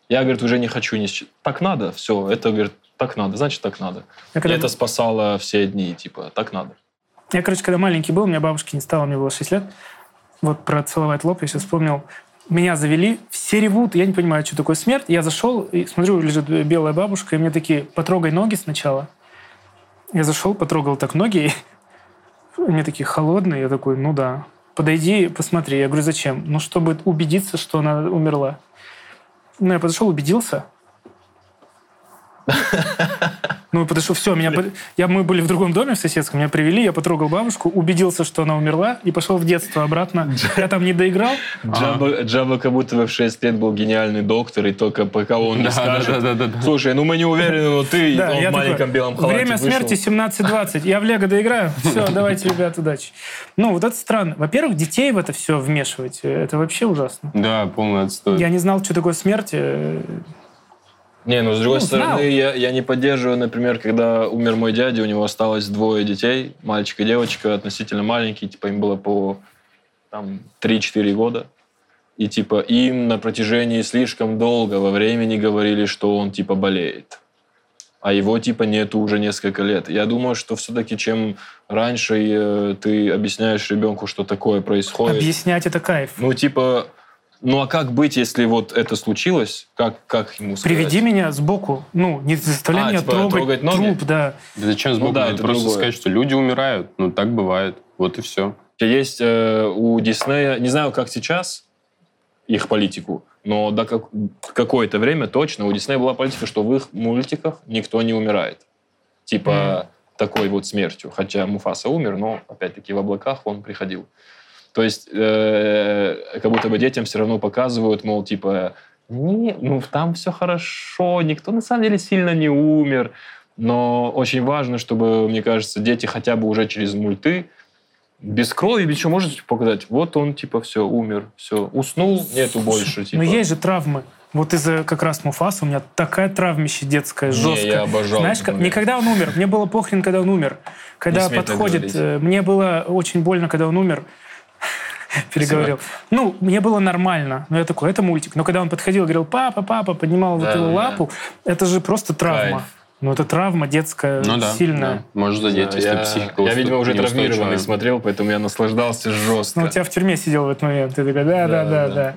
Я, говорит, уже не хочу ни Так надо, все, это, говорит, так надо, значит, так надо. Я когда... И это спасало все дни, типа, так надо. Я, короче, когда маленький был, у меня бабушки не стало, мне было 6 лет. Вот про целовать лоб я сейчас вспомнил меня завели, все ревут, я не понимаю, что такое смерть. Я зашел, и смотрю, лежит белая бабушка, и мне такие, потрогай ноги сначала. Я зашел, потрогал так ноги, и мне такие холодные, я такой, ну да. Подойди, посмотри. Я говорю, зачем? Ну, чтобы убедиться, что она умерла. Ну, я подошел, убедился. Ну, потому что все, меня, я, мы были в другом доме в соседском, меня привели, я потрогал бабушку, убедился, что она умерла, и пошел в детство обратно. Я там не доиграл. Джаба, Джаба как будто бы в 6 лет был гениальный доктор, и только пока он не скажет, слушай, ну мы не уверены, но ты в маленьком белом халате Время смерти 17.20, я в Лего доиграю, все, давайте, ребят, удачи. Ну, вот это странно. Во-первых, детей в это все вмешивать, это вообще ужасно. Да, полный отстой. Я не знал, что такое смерть, не, ну с другой ну, стороны, я, я не поддерживаю, например, когда умер мой дядя, у него осталось двое детей, мальчик и девочка, относительно маленькие, типа им было по там 3-4 года. и типа им на протяжении слишком долгого времени говорили, что он типа болеет. А его типа нету уже несколько лет. Я думаю, что все-таки чем раньше э, ты объясняешь ребенку, что такое происходит. Объяснять это кайф. Ну, типа, ну а как быть, если вот это случилось? Как, как ему сказать? Приведи меня сбоку. Ну, не заставляй А, меня типа, трогать, трогать ноги? труп, да. Да зачем сбоку? Ну да, Надо это просто другое. сказать, что люди умирают. Ну, так бывает. Вот и все. Есть э, у Диснея, не знаю, как сейчас, их политику, но до как- какое-то время точно у Диснея была политика, что в их мультиках никто не умирает. Типа такой вот смертью. Хотя Муфаса умер, но опять-таки в облаках он приходил. То есть э, как будто бы детям все равно показывают, мол, типа, не, ну там все хорошо, никто на самом деле сильно не умер. Но очень важно, чтобы, мне кажется, дети хотя бы уже через мульты без крови, без чего можете показать. Вот он, типа, все, умер, все, уснул, нету больше. Типа. Но есть же травмы. Вот из-за как раз Муфаса у меня такая травмище детская, Не, жесткая. я обожал Знаешь, как- не когда он умер. Мне было похрен, когда он умер. Когда подходит... э, Мне было очень больно, когда он умер. Переговорил. Ну, мне было нормально. Но я такой, это мультик. Но когда он подходил и говорил, папа, папа, поднимал вот эту да, лапу, это же просто травма. Кайф. Ну, это травма детская, Ну да. сильная. да. Может задеть, Да, если я, психика я, видимо, уже травмированный смотрел, поэтому я наслаждался жестко. Ну, у тебя в тюрьме сидел в этот момент. Ты такой, да, да, Да, да.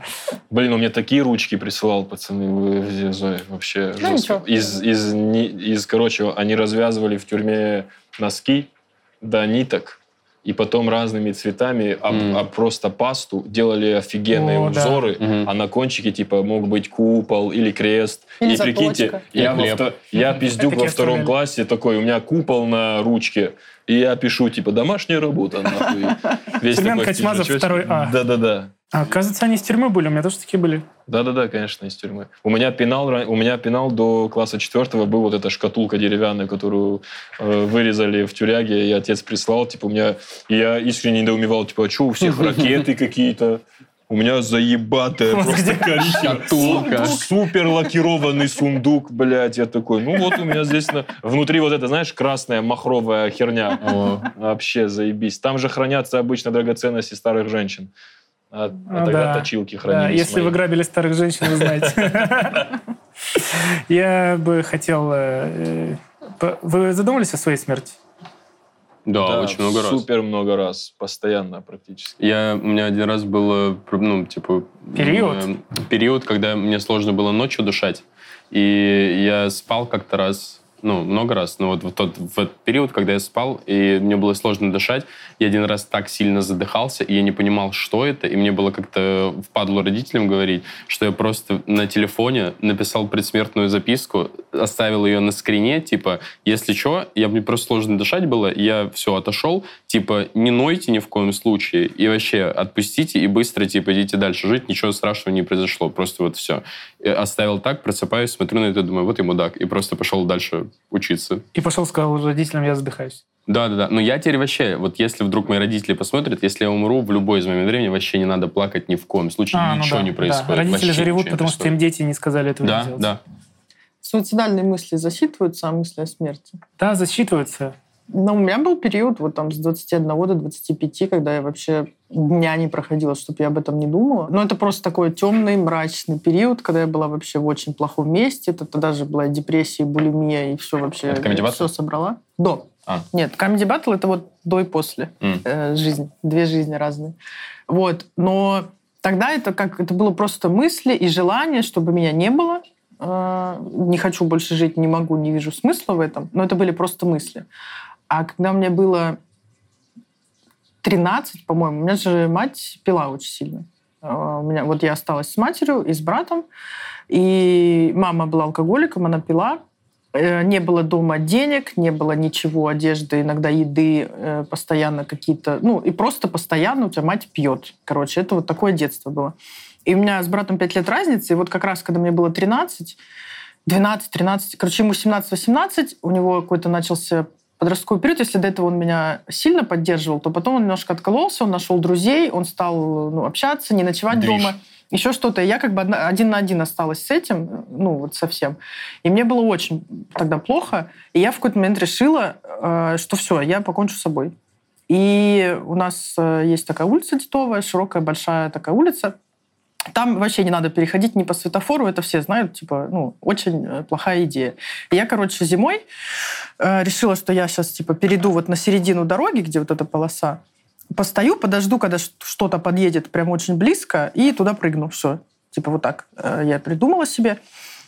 Блин, он мне такие ручки присылал, пацаны, вы- вообще Ну, жестко. Из, из, из, короче, они развязывали в тюрьме носки до ниток, и потом разными цветами, об, Мгм. об просто пасту, делали офигенные О, да. узоры, Мгм. а на кончике, типа, мог быть купол или крест. Или и прикиньте, я, во вто- я пиздюк во втором классе такой, у меня купол на ручке, и я пишу, типа, домашняя работа, нахуй. Весь Семен стишочек. второй А. Да-да-да. А, оказывается, они из тюрьмы были. У меня тоже такие были. Да-да-да, конечно, из тюрьмы. У меня пенал, у меня пенал до класса четвертого был вот эта шкатулка деревянная, которую э, вырезали в тюряге, и отец прислал, типа, у меня... Я искренне недоумевал, типа, а что, у всех ракеты какие-то? У меня заебатая просто где? коричневая. Шкатулка. Супер лакированный сундук, блядь. Я такой, ну вот у меня здесь на- внутри вот это, знаешь, красная махровая херня. О. Вообще заебись. Там же хранятся обычно драгоценности старых женщин. А, а Ну тогда да. точилки Да, хранились если мои. вы грабили старых женщин, вы знаете. Я бы хотел... э, по- Вы задумались о своей смерти? Да, Да, очень много раз. Супер много раз. Постоянно практически. Я, у меня один раз было, ну, типа... Период? э, период, когда мне сложно было ночью дышать. И я спал как-то раз, ну, много раз, но вот в тот, в этот период, когда я спал, и мне было сложно дышать, я один раз так сильно задыхался, и я не понимал, что это, и мне было как-то впадло родителям говорить, что я просто на телефоне написал предсмертную записку, оставил ее на скрине, типа, если что, я, мне просто сложно дышать было, я все, отошел, типа, не нойте ни в коем случае, и вообще отпустите, и быстро, типа, идите дальше жить, ничего страшного не произошло, просто вот все. Оставил так, просыпаюсь, смотрю на это, думаю, вот и мудак, и просто пошел дальше учиться. И пошел, сказал родителям, я задыхаюсь. Да-да-да. Но я теперь вообще, вот если вдруг мои родители посмотрят, если я умру в любой из момент времени, вообще не надо плакать ни в коем случае, А, ну ничего да, не да. происходит. Родители вообще заревут, не потому что им дети не сказали этого не Да, делать. да. Суицидальные мысли засчитываются, а мысли о смерти? Да, засчитываются. Ну, у меня был период вот там с 21 до 25, когда я вообще дня не проходила, чтобы я об этом не думала. Но это просто такой темный, мрачный период, когда я была вообще в очень плохом месте. Это тогда же была депрессия, булимия и все вообще. Это Battle? Все собрала. До. А. Нет, Comedy Battle это вот до и после. М. Э, жизнь. Две жизни разные. Вот. Но тогда это как это было просто мысли и желание, чтобы меня не было. Э, Не хочу больше жить, не могу, не вижу смысла в этом. Но это были просто мысли. А когда мне было 13, по-моему, у меня же мать пила очень сильно. Э, У меня, вот я осталась с матерью и с братом, и мама была алкоголиком, она пила. Э, Не было дома денег, не было ничего, одежды, иногда еды, э, постоянно какие-то... Ну, и просто постоянно у тебя мать пьет. Короче, это вот такое детство было. И у меня с братом 5 лет разницы, и вот как раз, когда мне было 13, 12, 13, короче, ему 17-18, у него какой-то начался подростковый период. Если до этого он меня сильно поддерживал, то потом он немножко откололся, он нашел друзей, он стал ну, общаться, не ночевать Движ. дома. Еще что-то. Я как бы одна- один на один осталась с этим, ну вот совсем. И мне было очень тогда плохо. И я в какой-то момент решила, э, что все, я покончу с собой. И у нас э, есть такая улица Титовая, широкая, большая такая улица. Там вообще не надо переходить ни по светофору, это все знают, типа, ну, очень э, плохая идея. И я, короче, зимой э, решила, что я сейчас, типа, перейду вот на середину дороги, где вот эта полоса, постою, подожду, когда что-то подъедет прям очень близко, и туда прыгну. Все. Типа вот так э, я придумала себе.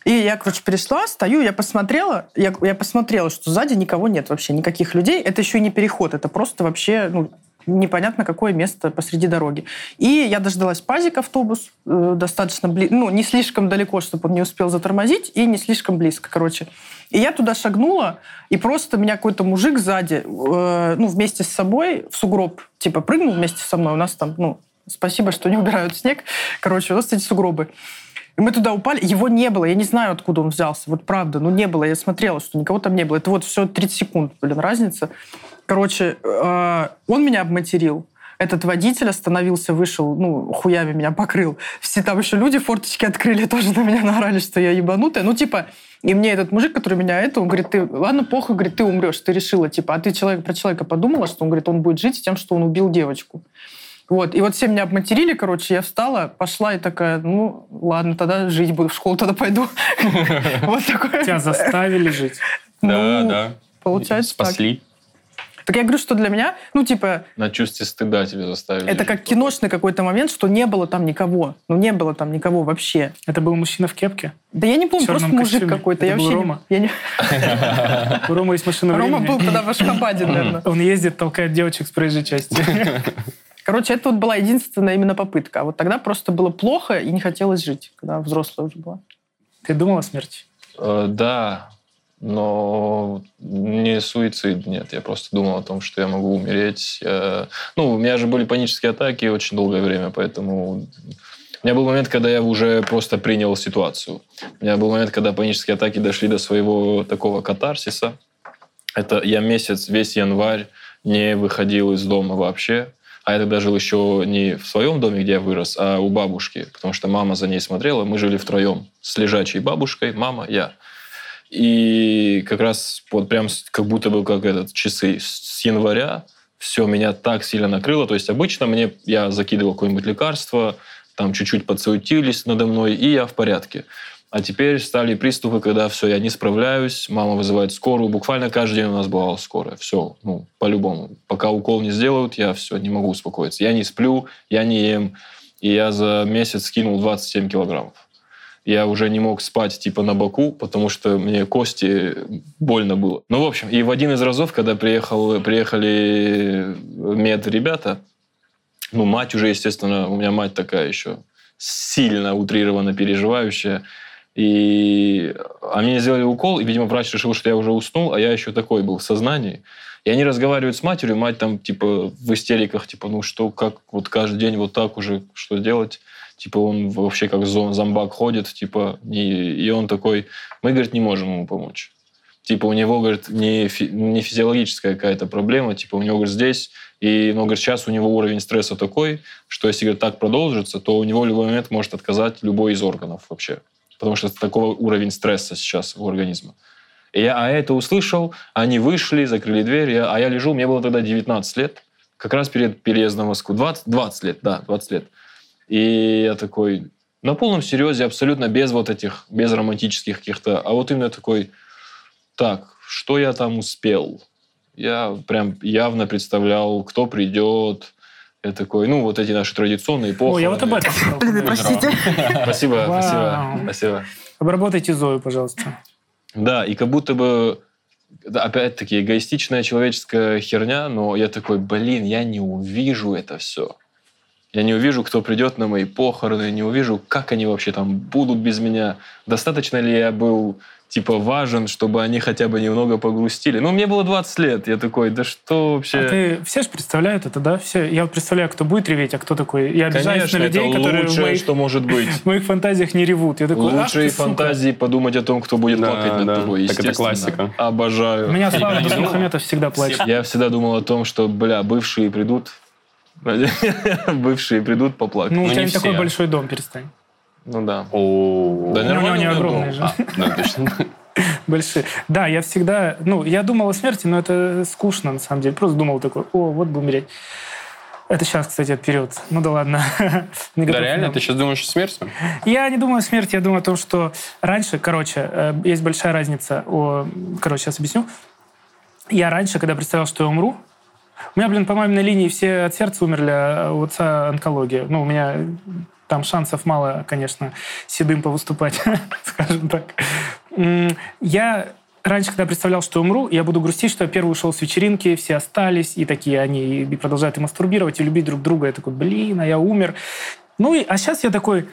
И я, короче, перешла, стою, я посмотрела, я, я посмотрела, что сзади никого нет вообще, никаких людей. Это еще и не переход, это просто вообще ну, непонятно какое место посреди дороги. И я дождалась пазик автобус, э, достаточно близко, ну, не слишком далеко, чтобы он не успел затормозить, и не слишком близко, короче. И я туда шагнула, и просто меня какой-то мужик сзади, э, ну, вместе с собой в сугроб, типа, прыгнул вместе со мной. У нас там, ну, спасибо, что не убирают снег. Короче, у нас эти сугробы. И мы туда упали, его не было, я не знаю, откуда он взялся, вот правда, ну не было, я смотрела, что никого там не было. Это вот все 30 секунд, блин, разница. Короче, э, он меня обматерил, этот водитель остановился, вышел, ну, хуями меня покрыл. Все там еще люди форточки открыли, тоже на меня наорали, что я ебанутая. Ну, типа, и мне этот мужик, который меня это, он говорит, ты, ладно, похуй, говорит, ты умрешь, ты решила, типа, а ты человек, про человека подумала, что он говорит, он будет жить тем, что он убил девочку. Вот, и вот все меня обматерили, короче, я встала, пошла и такая, ну, ладно, тогда жить буду, в школу тогда пойду. Вот такое. Тебя заставили жить. Да, да. Получается Спасли. Так я говорю, что для меня, ну, типа... На чувстве стыда тебя заставили. Это как киношный какой-то момент, что не было там никого. Ну, не было там никого вообще. Это был мужчина в кепке? Да я не помню, просто мужик какой-то. Это я был вообще Рома? Не, я не... У Ромы есть машина Рома был тогда в Ашхабаде, наверное. Он ездит, толкает девочек с проезжей части. Короче, это вот была единственная именно попытка. А вот тогда просто было плохо и не хотелось жить, когда взрослая уже была. Ты думал о смерти? Э, Да, но не суицид, нет. Я просто думал о том, что я могу умереть. Я- Ну, у меня же были панические атаки очень долгое время, поэтому... У меня был момент, когда я уже просто принял ситуацию. У меня был момент, когда панические атаки дошли до своего такого катарсиса. Это я месяц, весь январь не выходил из дома вообще. А я тогда жил еще не в своем доме, где я вырос, а у бабушки, потому что мама за ней смотрела. Мы жили втроем с лежачей бабушкой, мама, я. И как раз вот прям как будто бы как этот часы с января все меня так сильно накрыло. То есть обычно мне я закидывал какое-нибудь лекарство, там чуть-чуть подсуетились надо мной, и я в порядке. А теперь стали приступы, когда все, я не справляюсь, мама вызывает скорую. Буквально каждый день у нас бывала скорая. Все, ну, по-любому. Пока укол не сделают, я все, не могу успокоиться. Я не сплю, я не ем. И я за месяц скинул 27 килограммов. Я уже не мог спать типа на боку, потому что мне кости больно было. Ну, в общем, и в один из разов, когда приехал, приехали мед ребята, ну, мать уже, естественно, у меня мать такая еще сильно утрированно переживающая. И а мне сделали укол, и, видимо, врач решил, что я уже уснул, а я еще такой был в сознании. И они разговаривают с матерью, мать там, типа, в истериках, типа, ну что, как, вот каждый день вот так уже, что делать? Типа, он вообще как зо- зомбак ходит, типа, и, и он такой, мы, говорит, не можем ему помочь. Типа, у него, говорит, не, фи- не физиологическая какая-то проблема, типа, у него, говорит, здесь, и, но, говорит, сейчас у него уровень стресса такой, что если, говорит, так продолжится, то у него в любой момент может отказать любой из органов вообще. Потому что такого уровень стресса сейчас у организма. И я, а это услышал, они вышли, закрыли дверь, я- а я лежу, мне было тогда 19 лет, как раз перед переездом в Москву. 20, 20 лет, да, 20 лет. И я такой, на полном серьезе, абсолютно без вот этих, без романтических каких-то, а вот именно такой, так, что я там успел? Я прям явно представлял, кто придет. Я такой, ну, вот эти наши традиционные О, похороны. я вот об этом Блин, простите. Спасибо, спасибо, спасибо. Обработайте Зою, пожалуйста. Да, и как будто бы, опять-таки, эгоистичная человеческая херня, но я такой, блин, я не увижу это все. Я не увижу, кто придет на мои похороны, не увижу, как они вообще там будут без меня. Достаточно ли я был, типа, важен, чтобы они хотя бы немного погрустили. Ну, мне было 20 лет, я такой, да что вообще... А ты, все же представляют это, да? Все. Я вот представляю, кто будет реветь, а кто такой. Я обижаюсь Конечно, на людей, это которые в лучшее, моих, что может быть. в моих фантазиях не ревут. Я такой, Лучшие ты, сука. фантазии подумать о том, кто будет Да, плакать над да. тобой, Так это классика. Обожаю. У меня Слава. Досмухаметов всегда плачет. Я всегда думал о том, что, бля, бывшие придут, бывшие придут поплакать. Ну, у Ну, тебя не такой большой дом, перестань. Ну да. О, Да Ну, у него не огромный же. А, да, точно. Большие. Да, я всегда... Ну, я думал о смерти, но это скучно, на самом деле. Просто думал такой, о, вот бы умереть. Это сейчас, кстати, период. Ну да ладно. Да реально? Ты сейчас думаешь о смерти? Я не думаю о смерти, я думаю о том, что раньше, короче, э, есть большая разница. О, короче, сейчас объясню. Я раньше, когда представлял, что я умру, у меня, блин, по маминой линии все от сердца умерли, а у отца онкология. Ну, у меня там шансов мало, конечно, седым повыступать, скажем так. Я раньше, когда представлял, что умру, я буду грустить, что я первый ушел с вечеринки, все остались, и такие они и продолжают и мастурбировать, и любить друг друга. Я такой, блин, а я умер. Ну, и, а сейчас я такой,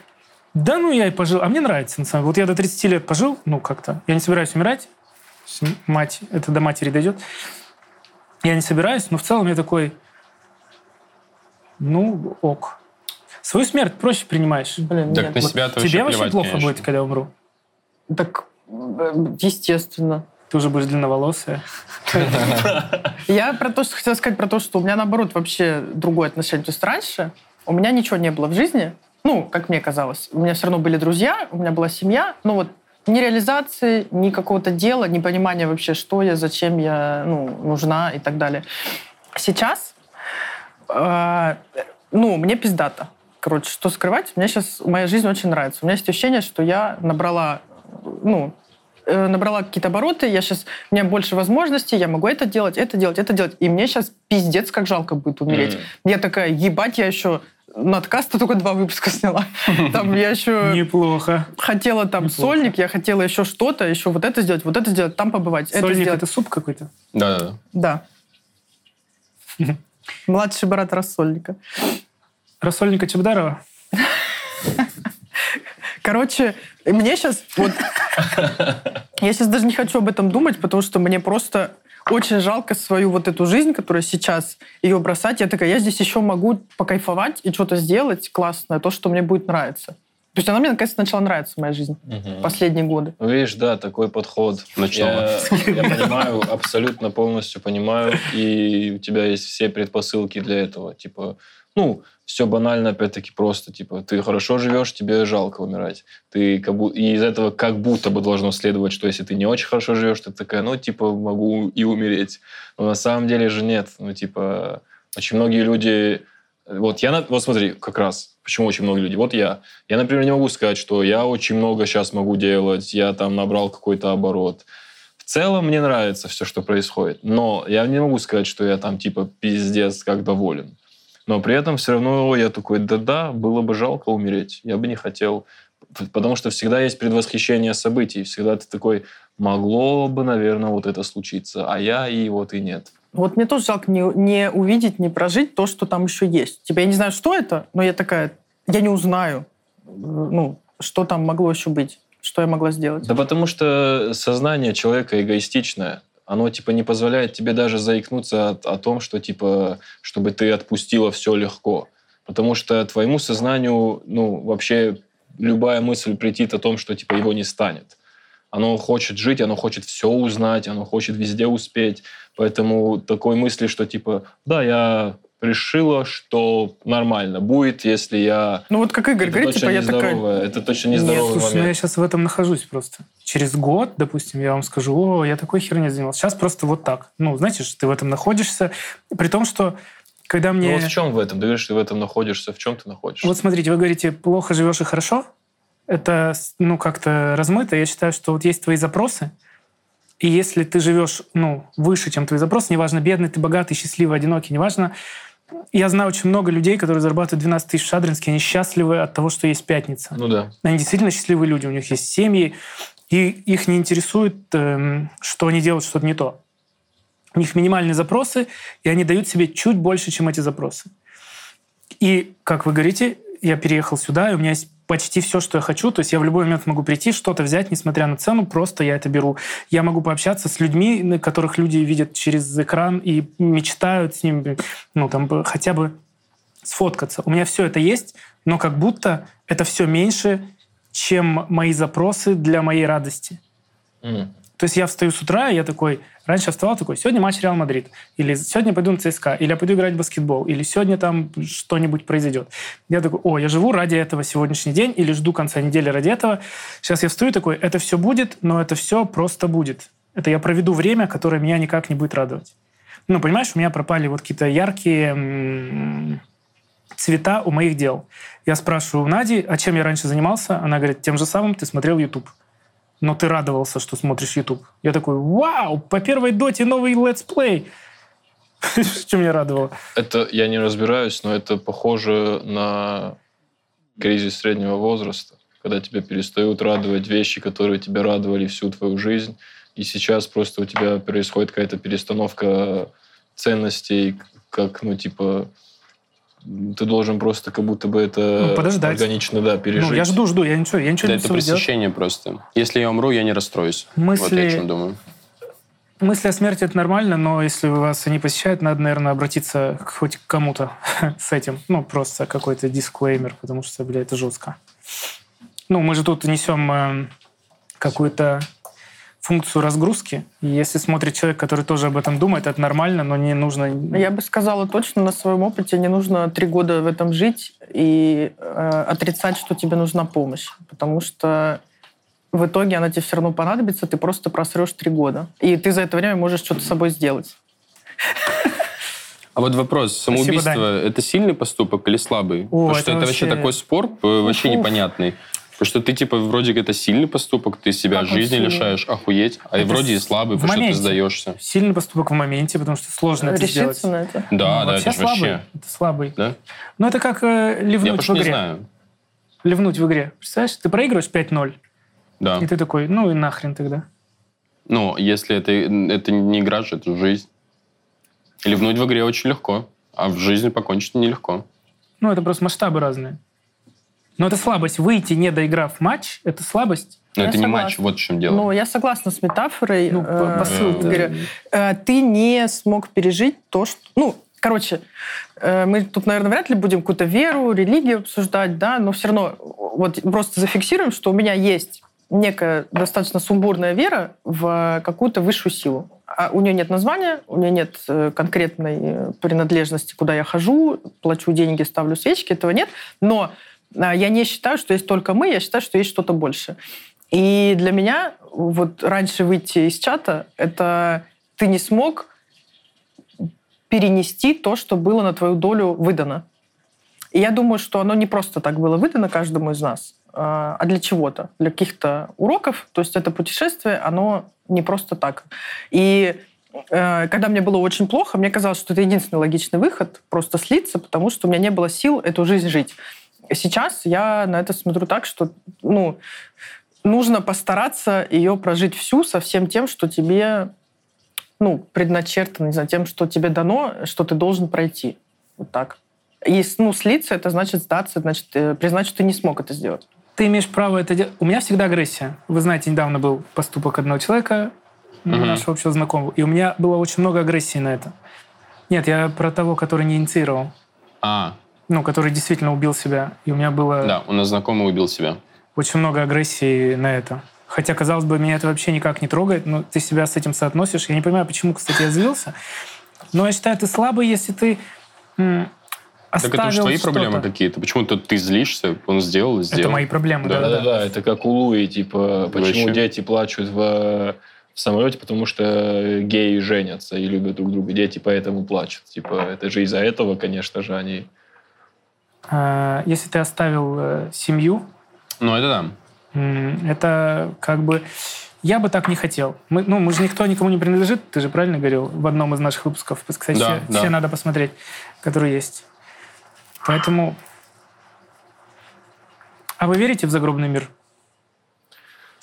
да ну я и пожил. А мне нравится, на самом деле. Вот я до 30 лет пожил, ну как-то. Я не собираюсь умирать. Мать, это до матери дойдет. Я не собираюсь, но в целом я такой, ну ок. Свою смерть проще принимаешь. Блин, Так нет. на себя то Тебе вообще плевать, плохо конечно. будет, когда я умру. Так, э, естественно. Ты уже будешь длинноволосая. Я про то, что хотела сказать, про то, что у меня, наоборот, вообще другое отношение. То есть раньше у меня ничего не было в жизни, ну, как мне казалось. У меня все равно были друзья, у меня была семья, но вот ни реализации, ни какого-то дела, ни понимания вообще, что я, зачем я ну, нужна и так далее. Сейчас, э, ну, мне пиздато. Короче, что скрывать, мне сейчас моя жизнь очень нравится. У меня есть ощущение, что я набрала, ну, э, набрала какие-то обороты, я сейчас, у меня больше возможностей, я могу это делать, это делать, это делать. И мне сейчас пиздец как жалко будет умереть. Мгм. Я такая, ебать, я еще надкаста только два выпуска сняла. Там я еще Неплохо. хотела там Неплохо. сольник, я хотела еще что-то, еще вот это сделать, вот это сделать, там побывать, это Сольник сделать. это суп какой-то? Да-да-да. Да. Младший брат рассольника. Рассольника Чебдарова? Короче, мне сейчас вот... Я сейчас даже не хочу об этом думать, потому что мне просто очень жалко свою вот эту жизнь, которая сейчас, ее бросать. Я такая, я здесь еще могу покайфовать и что-то сделать классное, то, что мне будет нравиться. То есть она мне, наконец-то, начала нравиться, моя жизнь, Мгм. последние годы. Ну, видишь, да, такой подход. Ночного. Я, я понимаю, абсолютно полностью понимаю, и у тебя есть все предпосылки для этого. Типа, ну, все банально, опять-таки, просто. Типа, ты хорошо живешь, тебе жалко умирать. Ты как бу- И из этого как будто бы должно следовать, что если ты не очень хорошо живешь, ты такая, ну, типа, могу и умереть. Но на самом деле же нет. Ну, типа, очень многие люди... Вот я, вот смотри, как раз, почему очень многие люди. Вот я. Я, например, не могу сказать, что я очень много сейчас могу делать, я там набрал какой-то оборот. В целом мне нравится все, что происходит, но я не могу сказать, что я там типа пиздец как доволен. Но при этом все равно я такой, да-да, было бы жалко умереть, я бы не хотел. Потому что всегда есть предвосхищение событий, всегда ты такой, могло бы, наверное, вот это случиться, а я и вот и нет. Вот мне тоже жалко не, не увидеть, не прожить то, что там еще есть. Типа, я не знаю, что это, но я такая, я не узнаю, ну, что там могло еще быть, что я могла сделать. Да потому что сознание человека эгоистичное. Оно, типа, не позволяет тебе даже заикнуться от- о, том, что, типа, чтобы ты отпустила все легко. Потому что твоему сознанию, ну, вообще любая мысль притит о том, что, типа, его не станет. Оно хочет жить, оно хочет все узнать, оно хочет везде успеть. Поэтому такой мысли, что, типа, да, я решила, что нормально будет, если я... Ну вот как Игорь это говорит, типа, я такая... Это точно Нет, нездоровый слушай, ну я момент. сейчас в этом нахожусь просто. Через год, допустим, я вам скажу, о, я такой херней занимался. Сейчас просто вот так. Ну, знаете, что ты в этом находишься. При том, что когда мне... Ну вот в чем в этом? Ты говоришь, ты в этом находишься. В чем ты находишься? Вот смотрите, вы говорите, плохо живешь и хорошо. Это, ну, как-то размыто. Я считаю, что вот есть твои запросы, и если ты живешь, ну, выше, чем твои запросы, неважно, бедный ты, богатый, счастливый, одинокий, неважно. Я знаю очень много людей, которые зарабатывают 12 тысяч в Шадринске, они счастливы от того, что есть пятница. Ну да. Они действительно счастливые люди, у них есть семьи, и их не интересует, эм, что они делают что-то не то. У них минимальные запросы, и они дают себе чуть больше, чем эти запросы. И, как вы говорите, я переехал сюда, и у меня есть почти все, что я хочу. То есть я в любой момент могу прийти, что-то взять, несмотря на цену, просто я это беру. Я могу пообщаться с людьми, которых люди видят через экран и мечтают с ними, ну, там, хотя бы сфоткаться. У меня все это есть, но как будто это все меньше, чем мои запросы для моей радости. М. То есть я встаю с утра, и я такой, раньше вставал такой, сегодня матч Реал Мадрид, или сегодня пойду на ЦСКА, или я пойду играть в баскетбол, или сегодня там что-нибудь произойдет. Я такой, о, я живу ради этого сегодняшний день, или жду конца недели ради этого. Сейчас я встаю такой, это все будет, но это все просто будет. Это я проведу время, которое меня никак не будет радовать. ну, понимаешь, у меня пропали вот какие-то яркие цвета у моих дел. Я спрашиваю у Нади, а чем я раньше занимался? Она говорит, тем же самым ты смотрел YouTube. Но ты радовался, что смотришь YouTube. Я такой, вау, по первой доте новый летсплей. Что меня радовало? Это я не разбираюсь, но это похоже на кризис среднего возраста, когда тебя перестают радовать вещи, которые тебя радовали всю твою жизнь, и сейчас просто у тебя происходит какая-то перестановка ценностей, как, ну, типа, ты должен просто как будто бы это Ну, подождать. органично, да, пережить. Ну, я жду, жду, я ничего, я ничего Да, не это пресыщение просто. Если я умру, я не расстроюсь. Вот я о Мысли, чем думаю. мысли о смерти это нормально, но если вас они посещают, надо, наверное, обратиться хоть к кому-то с этим. Ну, просто какой-то дисклеймер, потому что, бля, это жестко. Ну, мы же тут несем э, какую-то функцию разгрузки. И если смотрит человек, который тоже об этом думает, это нормально, но не нужно... Я бы сказала точно на своем опыте, не нужно три года в этом жить и э, отрицать, что тебе нужна помощь. Потому что в итоге она тебе все равно понадобится, ты просто просрешь три года. И ты за это время можешь что-то с собой сделать. А вот вопрос, самоубийство Дань. это сильный поступок или слабый? О, Потому что это это вообще такой спор э, вообще непонятный. Потому что ты, типа, вроде как это сильный поступок, ты себя Как жизни сильный? лишаешь, охуеть, а и Это вроде и слабый, в потому что ты моменте. сдаешься. Сильный поступок в моменте, потому что сложно это сделать. Решиться на это. Да, Ну, да, вообще это же слабый. вообще... Это слабый. Да? Ну, это как э, Я ливнуть в просто не игре. знаю. Ливнуть в игре. Представляешь, ты проигрываешь 5-0, Да. и ты такой, ну и нахрен тогда. Ну, если это, это не игра же, это жизнь. Ливнуть в игре очень легко, а в жизни покончить нелегко. Ну, это просто масштабы разные. Но это слабость. Выйти, не доиграв матч, это слабость. Но Я это не согласна. матч, вот в чем дело. Ну, я согласна с метафорой. Ну, э, посыл, да. Игоря. Э, Ты не смог пережить то, что... Ну, короче, э, мы тут, наверное, вряд ли будем какую-то веру, религию обсуждать, да, но все равно вот просто зафиксируем, что у меня есть некая достаточно сумбурная вера в какую-то высшую силу. А у нее нет названия, у нее нет конкретной принадлежности, куда я хожу, плачу деньги, ставлю свечки, этого нет. Но я не считаю, что есть только мы, я считаю, что есть что-то больше. И для меня вот раньше выйти из чата, это ты не смог перенести то, что было на твою долю выдано. И я думаю, что оно не просто так было выдано каждому из нас, а а для чего-то, для каких-то уроков. То есть это путешествие, оно не просто так. И э, когда мне было очень плохо, мне казалось, что это единственный логичный выход, просто слиться, потому что у меня не было сил эту жизнь жить. Сейчас я на это смотрю так, что ну, нужно постараться ее прожить всю со всем тем, что тебе ну, предначертано, не знаю, тем, что тебе дано, что ты должен пройти. Вот так. И ну, слиться, это значит сдаться, значит э, признать, что ты не смог это сделать. Ты имеешь право это делать. У меня всегда агрессия. Вы знаете, недавно был поступок одного человека, Мгм. нашего общего знакомого, и у меня было очень много агрессии на это. Нет, я про того, который не инициировал. А, Ну, который действительно убил себя. И у меня было да, у нас знакомый убил себя. очень много агрессии на это. Хотя, казалось бы, меня это вообще никак не трогает, но ты себя с этим соотносишь. Я не понимаю, почему, кстати, я злился. Но я считаю, ты слабый, если ты м, Так это уж оставил твои что-то. проблемы какие-то. Почему-то ты злишься, он сделал, сделал. Это мои проблемы, Да, да. Да-да-да, это как у Луи, типа, почему Вообще. дети плачут в, в самолете, потому что геи женятся и любят друг друга. Дети поэтому плачут. Типа, это же из-за этого, конечно же, они... А, Если ты оставил э, семью, Ну, это да. это как бы... Я бы так не хотел. Мы, ну, мы же никто никому не принадлежит, ты же правильно говорил в одном из наших выпусков. Кстати, Да, все, да. все надо посмотреть, которые есть. Поэтому... А вы верите в загробный мир?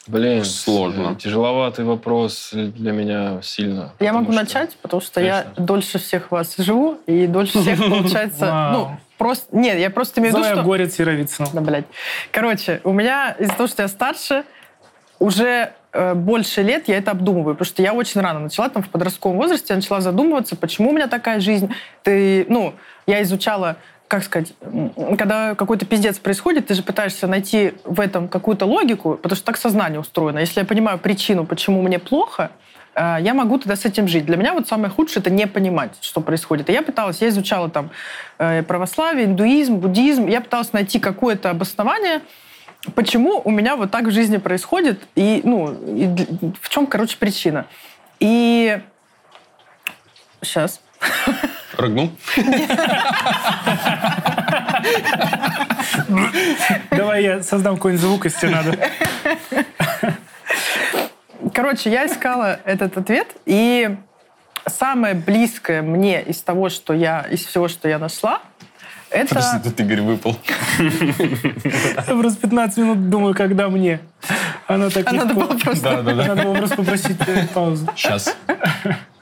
Блин, Сложно. э, Тяжеловатый вопрос для меня сильно. Я могу что- начать, потому что я Конечно. дольше всех вас живу, и дольше всех, получается... Ну, просто... Нет, я просто имею в виду, что... Горец Яровицына. Да, блядь. Короче, у меня из-за того, что я старше, уже э, больше лет я это обдумываю, потому что я очень рано начала, там, в подростковом возрасте, я начала задумываться, почему у меня такая жизнь. Ты, ну, я изучала, как сказать, когда какой-то пиздец происходит, ты же пытаешься найти в этом какую-то логику, потому что так сознание устроено. Если я понимаю причину, почему мне плохо, я могу тогда с этим жить. Для меня вот самое худшее это не понимать, что происходит. И я пыталась, я изучала там э, православие, индуизм, буддизм, я пыталась найти какое-то обоснование, почему у меня вот так в жизни происходит, и, ну, и в чем, короче, причина. И Сейчас. Рыгнул? Давай я создам какой-нибудь звук, если надо. Короче, я искала этот ответ, и самое близкое мне из того, что я, из всего, что я нашла, это... Подожди, тут Игорь выпал. Я просто 15 минут думаю, когда мне. Оно так надо было просто... Да, да, да. Надо было просто попросить э, паузу. Сейчас.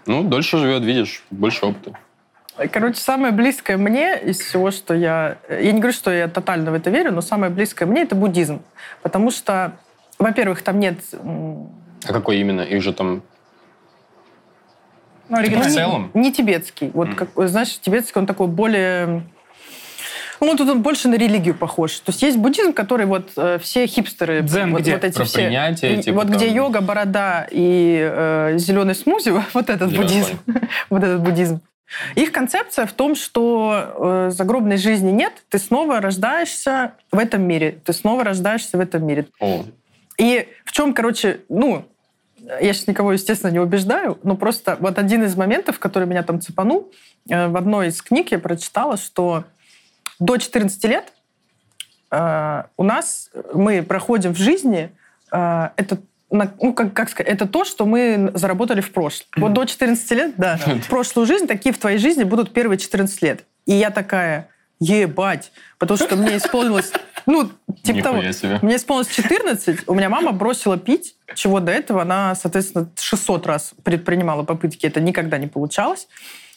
Ну, дольше живет, видишь, больше опыта. Короче, самое близкое мне из всего, что я... Я не говорю, что я тотально в это верю, но самое близкое мне — это буддизм. Потому что, во-первых, там нет... А какой именно? Их же там... Ну, В оригинально. целом? Не тибетский. Вот, Мгм. как, знаешь, тибетский, он такой более... Ну, он тут он больше на религию похож. То есть есть буддизм, который вот э, все хипстеры... Дзен вот, где? вот эти Про все... принятие, и- типа вот где там- йога, борода и э, зеленый смузи, вот этот Я буддизм. вот этот буддизм. Их концепция в том, что э, загробной жизни нет, ты снова рождаешься в этом мире, ты снова рождаешься в этом мире. О, И в чем, короче, ну, я сейчас никого, естественно, не убеждаю, но просто вот один из моментов, который меня там цепанул, э, в одной из книг я прочитала, что до 14 лет э, у нас мы проходим в жизни э, это ну, как, как сказать, это то, что мы заработали в прошлом. Вот до 14 лет, да, в прошлую жизнь, такие в твоей жизни будут первые 14 лет. И я такая, ебать, потому что мне исполнилось, ну, типа того, себе. мне исполнилось 14, у меня мама бросила пить, чего до этого она, соответственно, 600 раз предпринимала попытки, это никогда не получалось.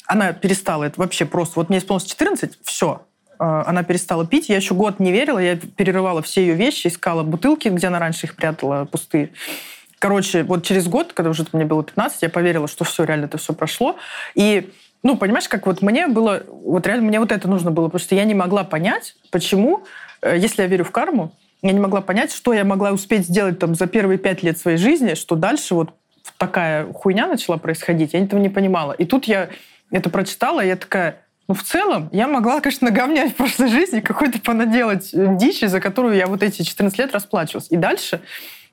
Она перестала это вообще просто. Вот мне исполнилось 14, все. Она перестала пить. Я еще год не верила, я перерывала все ее вещи, искала бутылки, где она раньше их прятала, пустые. Короче, вот через год, когда уже мне было 15, я поверила, что все, реально это все прошло. И ну, понимаешь, как вот мне было, вот реально мне вот это нужно было, потому что я не могла понять, почему, если я верю в карму, я не могла понять, что я могла успеть сделать там за первые пять лет своей жизни, что дальше вот такая хуйня начала происходить, я этого не понимала. И тут я это прочитала, и я такая, ну, в целом, я могла, конечно, говнять в прошлой жизни, какой-то понаделать э, дичи, за которую я вот эти 14 лет расплачивалась. И дальше,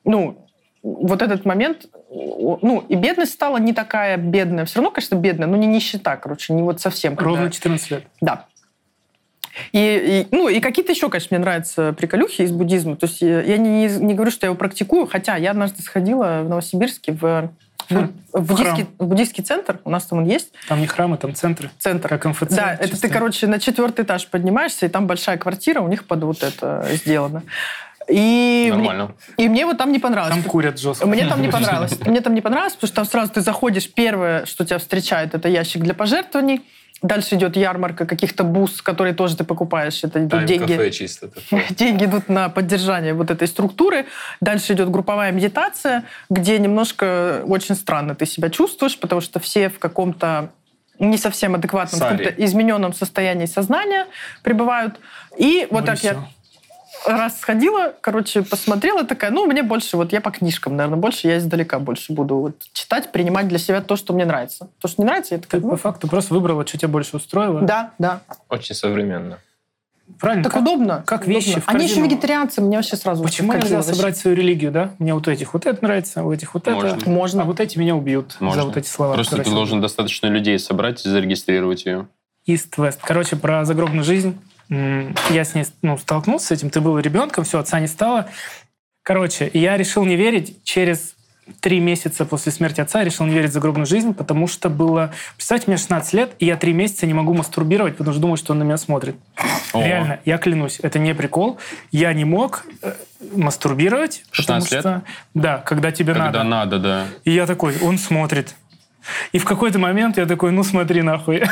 ну, вот этот момент, ну, и бедность стала не такая бедная, все равно, конечно, бедная, но не нищета, короче, не вот совсем. когда- Ровно 14 лет. Да. И, и, ну, и какие-то еще, конечно, мне нравятся приколюхи из буддизма. То есть я не, не, говорю, что я его практикую, хотя я однажды сходила в Новосибирске в, в, Хм, в буддийский, в буддийский центр, у нас там он есть, Там не храмы, там центры. центр. Как МФЦ. Да, это чисто. ты, короче, на четвертый этаж поднимаешься, и там большая квартира, у них под вот это сделано. И, мне, Нормально. и мне вот там не понравилось. Там курят жестко. Мне там не понравилось. Мне там не понравилось, потому что там сразу ты заходишь, первое, что тебя встречает, это ящик для пожертвований. Дальше идет ярмарка каких-то бус, которые тоже ты покупаешь. Это идут деньги. чисто такое. Деньги идут на поддержание вот этой структуры. Дальше идет групповая медитация, где немножко очень странно ты себя чувствуешь, потому что все в каком-то не совсем адекватном, в каком-то измененном состоянии сознания пребывают. И вот Ну и так я. Раз сходила, короче, посмотрела, такая, ну, мне больше, вот я по книжкам, наверное, больше, я издалека больше буду вот читать, принимать для себя то, что мне нравится. То, что не нравится, я Ты такая, по ну, факту просто выбрала, что тебя больше устроило. да, да. Очень современно. Правильно. Так как, удобно. как удобно. вещи в Они еще вегетарианцы, мне вообще сразу Почему нельзя вообще. собрать свою религию, да? Мне вот у этих вот это нравится, у этих вот Можно. это. Можно. А вот эти меня убьют Можно. за вот эти слова. Просто ты должен достаточно людей собрать и зарегистрировать ее. East-West. Короче, про загробную жизнь. Я с ней ну, столкнулся с этим. Ты был ребенком, все, отца не стало. Короче, я решил не верить через три месяца после смерти отца я решил не верить в загробную жизнь, потому что было... Представьте, мне 16 лет, и я три месяца не могу мастурбировать, потому что думаю, что он на меня смотрит. О. Реально, я клянусь, это не прикол. Я не мог э, мастурбировать, потому 16 лет? что... Да, когда тебе Когда надо. надо, да. И я такой, он смотрит. И в какой-то момент я такой, ну смотри нахуй.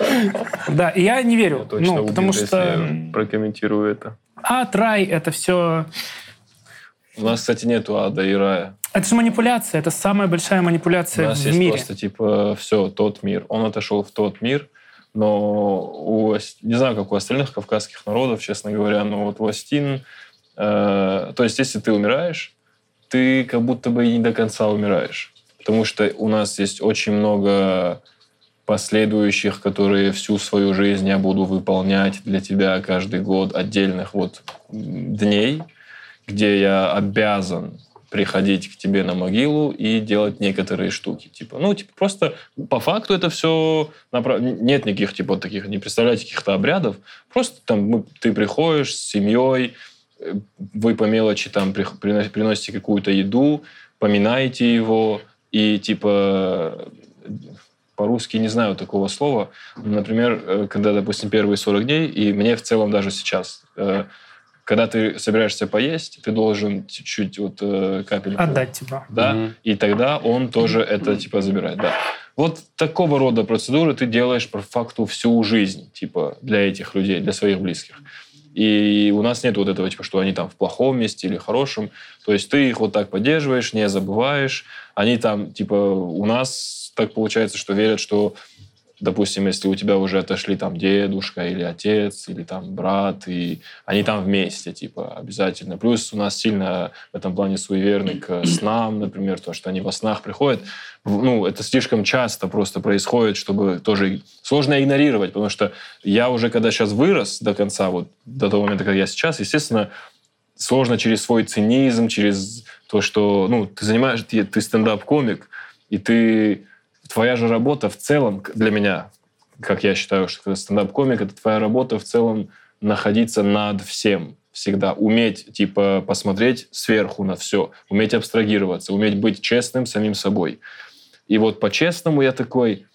Да, и я не верю. Ну, потому что прокомментирую это. ад, рай, это все... У нас, кстати, нету ада и рая. Это же манипуляция, это самая большая У манипуляция нас в есть мире. просто, типа, все, тот мир. Он отошел в тот мир, но у, не знаю, как у остальных кавказских народов, честно говоря, но вот у Астин, э, то есть если ты умираешь, ты как будто бы и не до конца умираешь. Потому что у нас есть очень много последующих, которые всю свою жизнь я буду выполнять для тебя каждый год отдельных вот дней, где я обязан приходить к тебе на могилу и делать некоторые штуки. Типа, ну, типа, просто по факту это все... Направ... Нет никаких, типа, таких, не представляете каких-то обрядов. Просто там мы, ты приходишь с семьей, э, вы по мелочи там приносите какую-то еду, поминаете его, и, типа, по-русски не знаю такого слова. Например, э, когда, допустим, первые 40 дней, и мне в целом даже сейчас, э, когда ты собираешься поесть, ты должен чуть-чуть вот э, капельку... Отдать типа. Да, mm-hmm. и тогда он тоже это типа забирает, да. Вот такого рода процедуры ты делаешь по факту всю жизнь, типа, для этих людей, для своих близких. И у нас нет вот этого, типа, что они там в плохом месте или хорошем. То есть ты их вот так поддерживаешь, не забываешь. Они там, типа, у нас так получается, что верят, что допустим, если у тебя уже отошли там дедушка или отец, или там брат, и они там вместе, типа, обязательно. Плюс у нас сильно в этом плане суеверны к снам, например, то, что они во снах приходят. Ну, это слишком часто просто происходит, чтобы тоже сложно игнорировать, потому что я уже, когда сейчас вырос до конца, вот до того момента, как я сейчас, естественно, сложно через свой цинизм, через то, что, ну, ты занимаешь, ты, ты стендап-комик, и ты твоя же работа в целом для меня, как я считаю, что стендап-комик, это твоя работа в целом находиться над всем всегда. Уметь, типа, посмотреть сверху на все, уметь абстрагироваться, уметь быть честным самим собой. И вот по-честному я такой,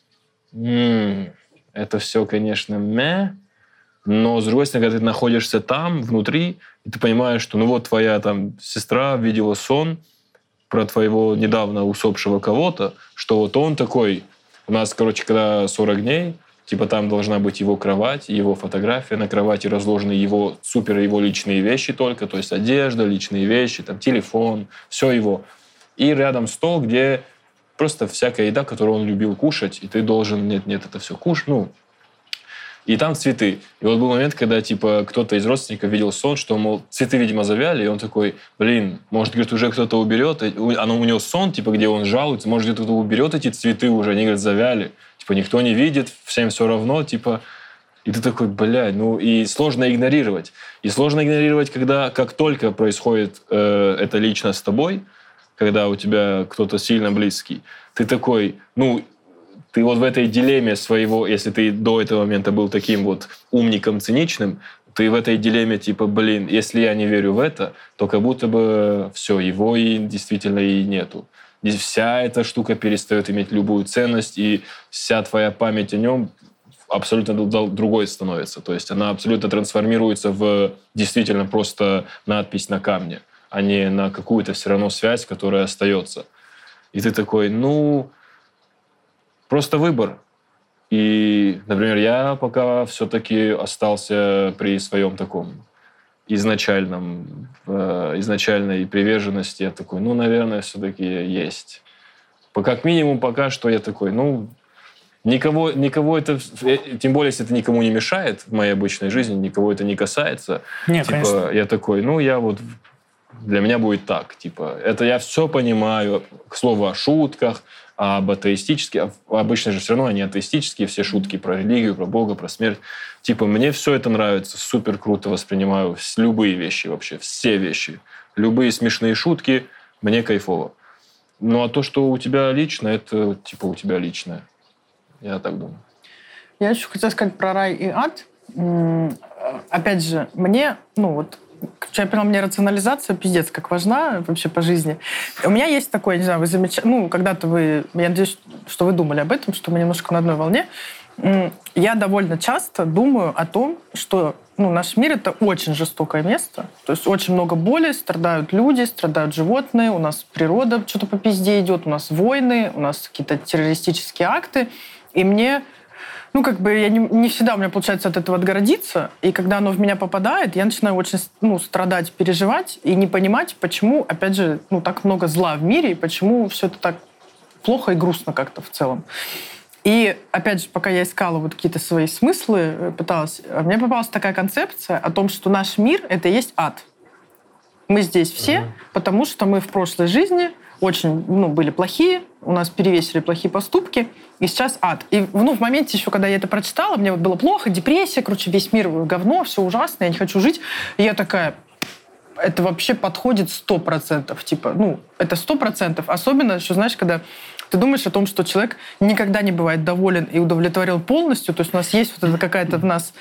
м-м, это все, конечно, мэ, но, с другой стороны, когда ты находишься там, внутри, и ты понимаешь, что, ну вот, твоя там сестра видела сон, про твоего недавно усопшего кого-то, что вот он такой, у нас, короче, когда 40 дней, типа там должна быть его кровать, его фотография, на кровати разложены его супер его личные вещи только, то есть одежда, личные вещи, там телефон, все его. И рядом стол, где просто всякая еда, которую он любил кушать, и ты должен, нет, нет, это все кушать, ну, и там цветы. И вот был момент, когда, типа, кто-то из родственников видел сон, что, мол, цветы, видимо, завяли, и он такой, блин, может, говорит, уже кто-то уберет, оно у него сон, типа, где он жалуется, может, где-то кто-то уберет эти цветы уже, они, говорят, завяли. Типа, никто не видит, всем все равно, типа, и ты такой, блядь, ну и сложно игнорировать. И сложно игнорировать, когда, как только происходит э, это лично с тобой, когда у тебя кто-то сильно близкий, ты такой, ну, ты вот в этой дилемме своего, если ты до этого момента был таким вот умником циничным, ты в этой дилемме типа, блин, если я не верю в это, то как будто бы все, его и действительно и нету. Здесь вся эта штука перестает иметь любую ценность, и вся твоя память о нем абсолютно другой становится. То есть она абсолютно трансформируется в действительно просто надпись на камне, а не на какую-то все равно связь, которая остается. И ты такой, ну, просто выбор. И, например, я пока все-таки остался при своем таком изначальном, э, изначальной приверженности. Я такой, ну, наверное, все-таки есть. По, как минимум пока что я такой, ну, никого, никого это, э, тем более, если это никому не мешает в моей обычной жизни, никого это не касается. Нет, типа, конечно. я такой, ну, я вот для меня будет так, типа, это я все понимаю, к слову о шутках, об атеистических, обычно же все равно они атеистические, все шутки про религию, про Бога, про смерть. Типа, мне все это нравится, супер круто воспринимаю любые вещи вообще, все вещи. Любые смешные шутки, мне кайфово. Ну, а то, что у тебя лично, это типа у тебя личное. Я так думаю. Я еще хотела сказать про рай и ад. Опять же, мне, ну вот, я поняла, мне рационализация пиздец как важна вообще по жизни. У меня есть такое, не знаю, вы замечали, ну, когда-то вы, я надеюсь, что вы думали об этом, что мы немножко на одной волне. Я довольно часто думаю о том, что ну, наш мир — это очень жестокое место. То есть очень много боли, страдают люди, страдают животные, у нас природа что-то по пизде идет, у нас войны, у нас какие-то террористические акты. И мне ну, как бы я не, не всегда у меня получается от этого отгородиться, и когда оно в меня попадает, я начинаю очень ну, страдать, переживать и не понимать, почему, опять же, ну, так много зла в мире, и почему все это так плохо и грустно как-то в целом. И, опять же, пока я искала вот какие-то свои смыслы, э, пыталась, а мне попалась такая концепция о том, что наш мир — это и есть ад. Мы здесь все, uh-huh. потому что мы в прошлой жизни очень ну, были плохие, у нас перевесили плохие поступки, и сейчас ад. И ну, в моменте еще, когда я это прочитала, мне вот было плохо, депрессия, короче, весь мир говно, все ужасно, я не хочу жить. И я такая, это вообще подходит сто процентов. Типа, ну, это сто процентов. Особенно, что, знаешь, когда ты думаешь о том, что человек никогда не бывает доволен и удовлетворен полностью, то есть у нас есть вот это какая-то в нас,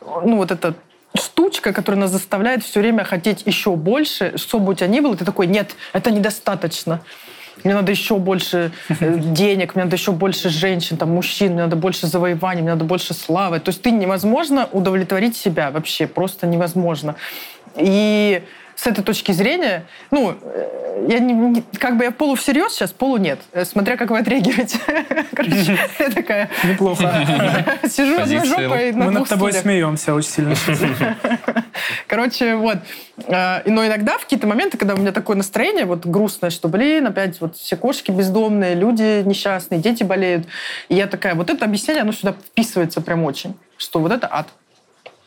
ну, вот эта штучка, которая нас заставляет все время хотеть еще больше, что бы у тебя ни было, ты такой, нет, это недостаточно. Мне надо еще больше э, денег, мне надо еще больше женщин, там, мужчин, мне надо больше завоеваний, мне надо больше славы. То есть ты невозможно удовлетворить себя вообще, просто невозможно. И с этой точки зрения, ну, э, я не, не, как бы я полу всерьез сейчас, полу нет. Э, смотря как вы отреагируете. Короче, я такая... Неплохо. Сижу одной жопой на Мы над тобой смеемся очень сильно. Короче, вот. Э, Но иногда в какие-то моменты, когда у меня такое настроение вот грустное, что, блин, опять вот все кошки бездомные, люди несчастные, дети болеют. И я такая, вот это объяснение, оно сюда вписывается прям очень, что вот это ад.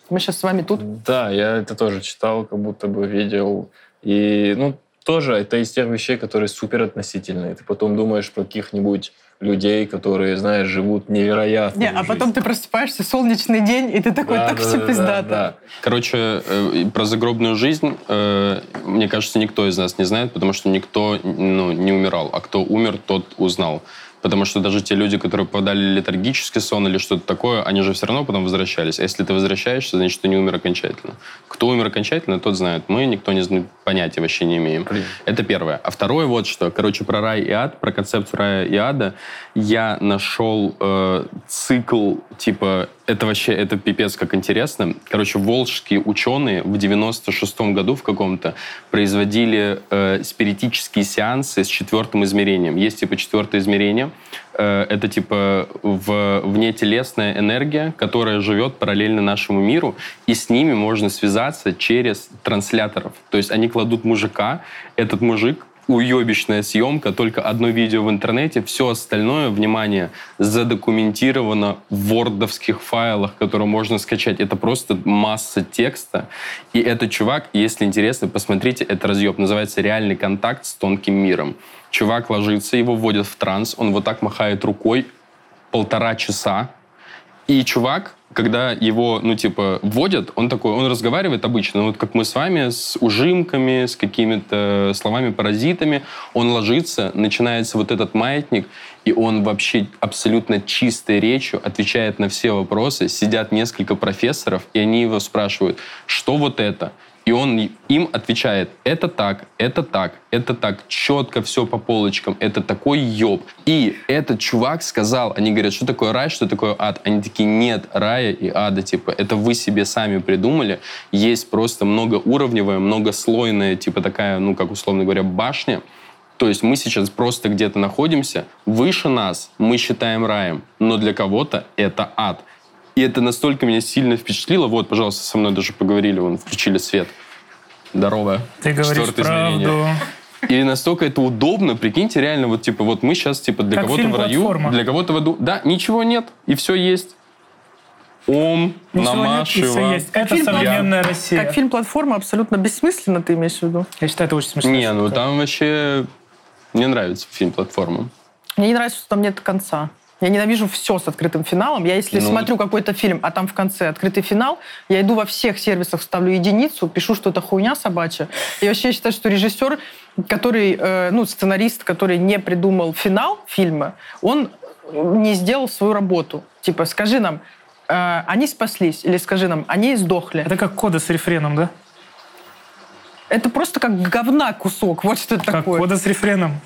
Мы сейчас с вами тут. Да, я это тоже читал, как будто бы видел. И, ну, тоже это из тех вещей, которые супер относительные. Ты потом думаешь про каких-нибудь людей, которые, знаешь, живут невероятно. Не, а потом ты просыпаешься, солнечный день, и ты такой, так все пиздато. Короче, э, про загробную жизнь, э, мне кажется, никто из нас не знает, потому что никто ну, не умирал. А кто умер, тот узнал. Потому что даже те люди, которые попадали в летаргический сон или что-то такое, они же все равно потом возвращались. А если ты возвращаешься, значит, ты не умер окончательно. Кто умер окончательно, тот знает. Мы никто не знает, понятия вообще не имеем. Блин. Это первое. А второе вот что. Короче, про рай и ад, про концепцию рая и ада я нашел э, цикл, типа, это вообще, это пипец как интересно. Короче, волжские ученые в 96-м году в каком-то производили э, спиритические сеансы с четвертым измерением. Есть, типа, четвертое измерение. Э, это, типа, в, внетелесная энергия, которая живет параллельно нашему миру, и с ними можно связаться через трансляторов. То есть они кладут мужика, этот мужик уебищная съемка, только одно видео в интернете, все остальное, внимание, задокументировано в вордовских файлах, которые можно скачать. Это просто масса текста. И этот чувак, если интересно, посмотрите, это разъеб, называется «Реальный контакт с тонким миром». Чувак ложится, его вводят в транс, он вот так махает рукой полтора часа, и чувак, когда его, ну, типа, вводят, он такой, он разговаривает обычно, вот как мы с вами, с ужимками, с какими-то словами-паразитами, он ложится, начинается вот этот маятник, и он вообще абсолютно чистой речью отвечает на все вопросы. Сидят несколько профессоров, и они его спрашивают, что вот это? И он им отвечает, это так, это так, это так, четко все по полочкам, это такой ёб. И этот чувак сказал, они говорят, что такое рай, что такое ад. Они такие, нет рая и ада, типа, это вы себе сами придумали. Есть просто многоуровневая, многослойная, типа такая, ну, как условно говоря, башня. То есть мы сейчас просто где-то находимся, выше нас мы считаем раем, но для кого-то это ад. И это настолько меня сильно впечатлило. Вот, пожалуйста, со мной даже поговорили, вон, включили свет. Здорово. Ты говоришь измерение. правду. И настолько это удобно, прикиньте, реально, вот типа, вот мы сейчас, типа, для Как кого-то в раю, «Платформа». для кого-то в аду. Да, ничего нет, и все есть. Ом, Ничего нет, есть. Это фильм современная Россия. Как фильм «Платформа» абсолютно бессмысленно, ты имеешь в виду? Я считаю, это очень смешно. Не, ну там вообще... Мне нравится фильм «Платформа». Мне не нравится, что там нет конца. Я ненавижу все с открытым финалом. Я если Ну. смотрю какой-то фильм, а там в конце открытый финал, я иду во всех сервисах, ставлю единицу, пишу, что это хуйня собачья. И вообще я считаю, что режиссер, который, э, ну, сценарист, который не придумал финал фильма, он не сделал свою работу. Типа, скажи нам, э, они спаслись, или скажи нам, они сдохли. Это как кода с рефреном, да? Это просто как говна кусок. Вот что это Как такое. кода с рефреном.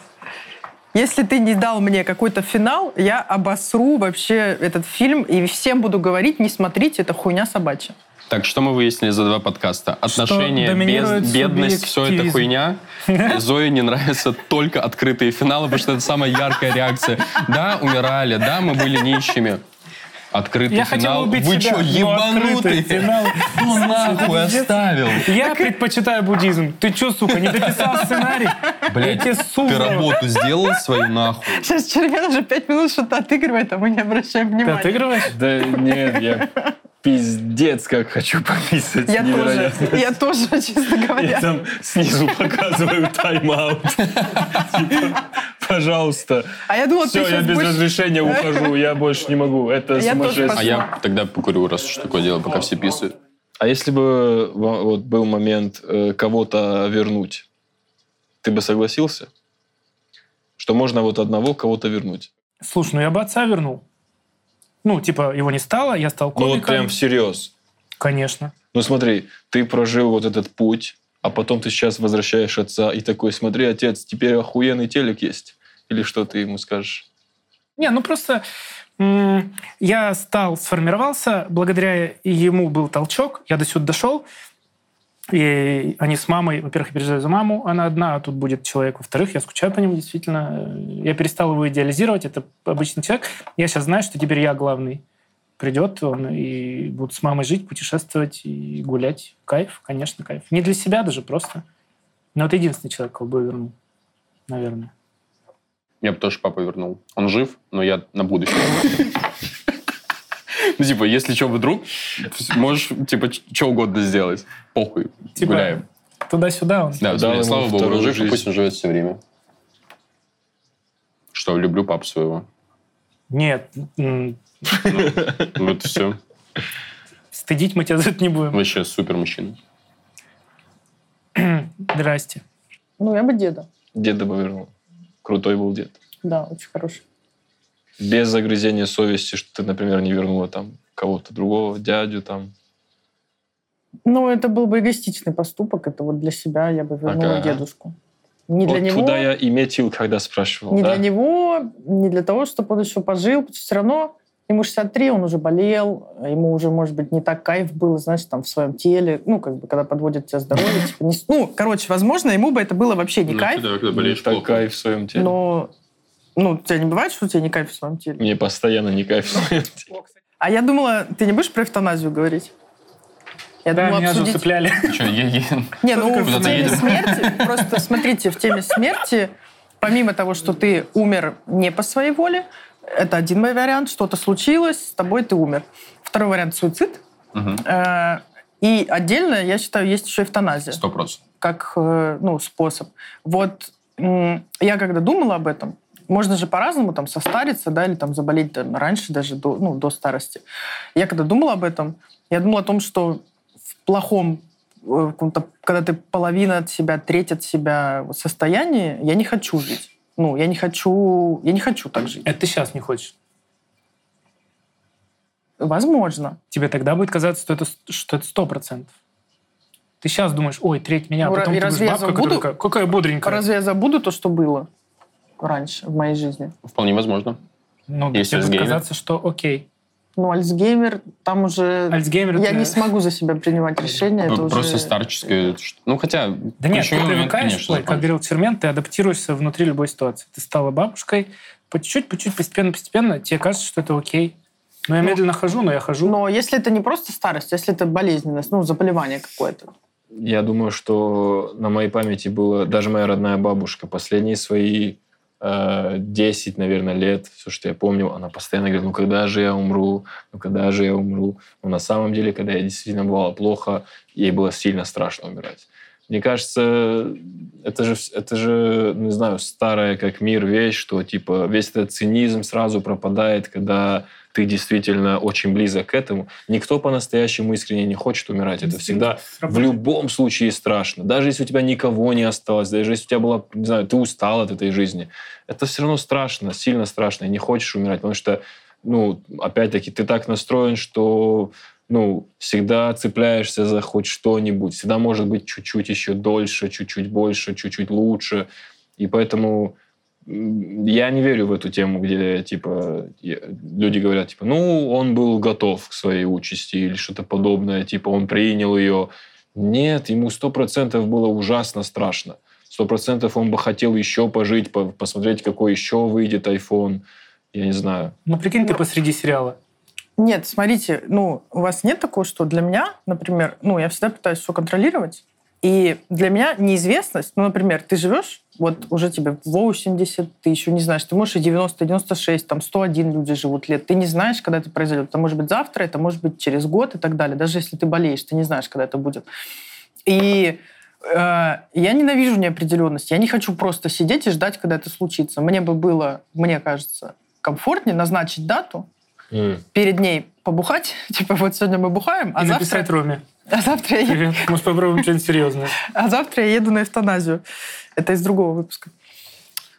Если ты не дал мне какой-то финал, я обосру вообще этот фильм и всем буду говорить, не смотрите, это хуйня собачья. Так, что мы выяснили за два подкаста? Отношения, без- бедность, все это хуйня. Зое не нравятся только открытые финалы, потому что это самая яркая реакция. Да, умирали, да, мы были нищими. Открытый Я хотел финал. убить Вы себя, что, открытый финал. Кто нахуй оставил? Я предпочитаю буддизм. Ты что, сука, не дописал сценарий? Я Блядь, тебе ты работу сделал свою нахуй? Сейчас Червен уже пять минут что-то отыгрывает, а мы не обращаем Ты внимания. отыгрываешь? Да нет, я пиздец как хочу пописать. Я тоже, я тоже, честно Я говоря. там снизу показываю тайм-аут. Пожалуйста. А я думала, Все, ты я без будешь... разрешения ухожу, я больше не могу. Это Я сумасшествие. А я тогда покурю, раз уж такое дело, пока все писают. А если бы во- вот был момент э, кого-то вернуть, ты бы согласился? Что можно вот одного кого-то вернуть? Слушай, ну я бы отца вернул. Ну, типа, его не стало, я стал Ну вот комиком. прям всерьез. Конечно. Ну смотри, ты прожил вот этот путь, а потом ты сейчас возвращаешь отца и такой, смотри, отец, теперь охуенный телек есть. Или что ты ему скажешь? Не, ну просто я стал, сформировался, благодаря ему был толчок, я до сюда дошел, и они с мамой, во-первых, я переживаю за маму, она одна, а тут будет человек, во-вторых, я скучаю по нему, действительно. Я перестал его идеализировать, это обычный человек. Я сейчас знаю, что теперь я главный. Придет он и буду с мамой жить, путешествовать и гулять. Кайф, конечно, кайф. Не для себя даже, просто. Но это единственный человек, кого бы я вернул, наверное. Я бы тоже папу вернул. Он жив, но я на будущее. Ну, типа, если что, вдруг, можешь, типа, что угодно сделать. Похуй, Типа, гуляем. Туда-сюда он. Да, ему слава богу, он жив, пусть он живет все время. Что, люблю папу своего. Нет, м, Вот все. стыдить мы тебя за это не будем. Вообще супер мужчина. Здрасте. Ну, я бы деда. Деда бы вернул. Крутой был дед. Да, очень хороший. Без загрызения совести, что ты, например, не вернула там кого-то другого, дядю там. Ну, это был бы эгоистичный поступок. Это вот для себя я бы вернула Ага. дедушку. Не для вот него, туда я и метил, когда спрашивал. не да? для него, не для того, чтобы он еще пожил. Все равно ему 63, он уже болел, ему уже, может быть, не так кайф был, знаешь, там в своем теле, ну, как бы, когда подводит тебя здоровье. типа, не ну, короче, возможно, ему бы это было вообще не кайф, Не так кайф в своем теле. но, ну, у тебя не бывает, что у тебя не кайф в своем теле? Мне постоянно не кайф в своем теле. А я думала, ты не будешь про эвтаназию говорить? Я Да, думала меня же обсудить... Что, я, я- Не, ну в теме смерти, просто смотрите, в теме смерти, помимо того, что ты умер не по своей воле, это один мой вариант, что-то случилось, с тобой ты умер. Второй вариант – суицид. Э, И отдельно, я считаю, есть еще эвтаназия Сто процентов. как э, ну, способ. Вот я когда думала об этом, можно же по-разному там состариться, да, или там заболеть там, раньше даже до, ну, до старости. Я когда думала об этом, я думала о том, что в плохом э, когда ты половина от себя, треть от себя состоянии, я не хочу жить. Ну, я не хочу, я не хочу так жить. Это ты сейчас не хочешь. Возможно. Тебе тогда будет казаться, что это, что это 100%. Ты сейчас думаешь, ой, треть меня, а Ну, потом и ты будешь разве я бабка, которая забуду? такая, какая бодренькая. Разве я забуду то, что было раньше в моей жизни? Вполне возможно. Ну, Есть тебе будет казаться, что окей. Ну, Альцгеймер, там уже... Альцгеймер... Я это- не смогу за себя принимать решения. это Просто уже... старческое. Ну, хотя... Да нет, ты привыкаешь, конечно, как говорил Чермен, ты адаптируешься внутри любой ситуации. Ты стала бабушкой, по чуть-чуть, по чуть, постепенно, постепенно, тебе кажется, что это окей. Но я Ну, медленно хожу, но я хожу. Но если это не просто старость, если это болезненность, ну, заболевание какое-то. Я думаю, что на моей памяти было даже моя родная бабушка. Последние свои 10, наверное, лет, все, что я помню, она постоянно говорит, ну когда же я умру, ну когда же я умру. Но на самом деле, когда я действительно бывало плохо, ей было сильно страшно умирать. Мне кажется, это же, это же, не знаю, старая как мир вещь, что типа весь этот цинизм сразу пропадает, когда ты действительно очень близок к этому. Никто по-настоящему искренне не хочет умирать. Это всегда в любом случае страшно. Даже если у тебя никого не осталось, даже если у тебя была, не знаю, ты устал от этой жизни, это все равно страшно, сильно страшно, и не хочешь умирать, потому что, ну, опять-таки, ты так настроен, что, ну, всегда цепляешься за хоть что-нибудь, всегда может быть чуть-чуть еще дольше, чуть-чуть больше, чуть-чуть лучше, и поэтому я не верю в эту тему, где, типа, люди говорят, типа, ну, он был готов к своей участи или что-то подобное, типа, он принял ее. Нет, ему сто процентов было ужасно страшно. Сто процентов он бы хотел еще пожить, по- посмотреть, какой еще выйдет iPhone. Я не знаю. Ну, прикинь, ты посреди сериала. Нет, смотрите, ну, у вас нет такого, что для меня, например, ну, я всегда пытаюсь все контролировать, и для меня неизвестность, ну, например, ты живешь, вот уже тебе 80, ты еще не знаешь, ты можешь и 90, и 96, там 101 люди живут лет, ты не знаешь, когда это произойдет. Это может быть завтра, это может быть через год и так далее. Даже если ты болеешь, ты не знаешь, когда это будет. И э, я ненавижу неопределенность. Я не хочу просто сидеть и ждать, когда это случится. Мне бы было, мне кажется, комфортнее назначить дату, перед ней побухать, типа вот сегодня мы бухаем, а и завтра, написать Роме. А завтра я, Привет. Может, попробуем что-нибудь серьезное? а завтра я еду на эвтаназию. Это из другого выпуска.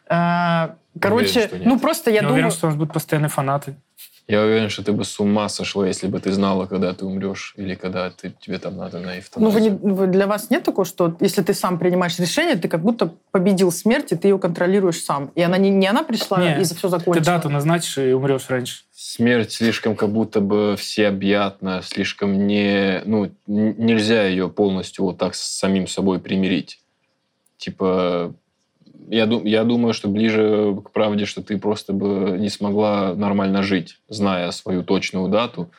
А, Короче, нет. ну просто я Я думаю... уверен, что у нас будут постоянные фанаты. Я уверен, что ты бы с ума сошла, если бы ты знала, когда ты умрешь, или когда ты, тебе там надо на Ну, эвтаназию. вы не- вы- для вас нет такого, что если ты сам принимаешь решение, ты как будто победил смерть, и ты ее контролируешь сам. И она не, не она пришла, Не, и все Ты закончилось. дату назначишь и умрешь раньше. Смерть слишком как будто бы всеобъятна, слишком не... Ну, нельзя ее полностью вот так с самим собой примирить. Типа, я, ду- я думаю, что ближе к правде, что ты просто бы не смогла нормально жить, зная свою точную дату.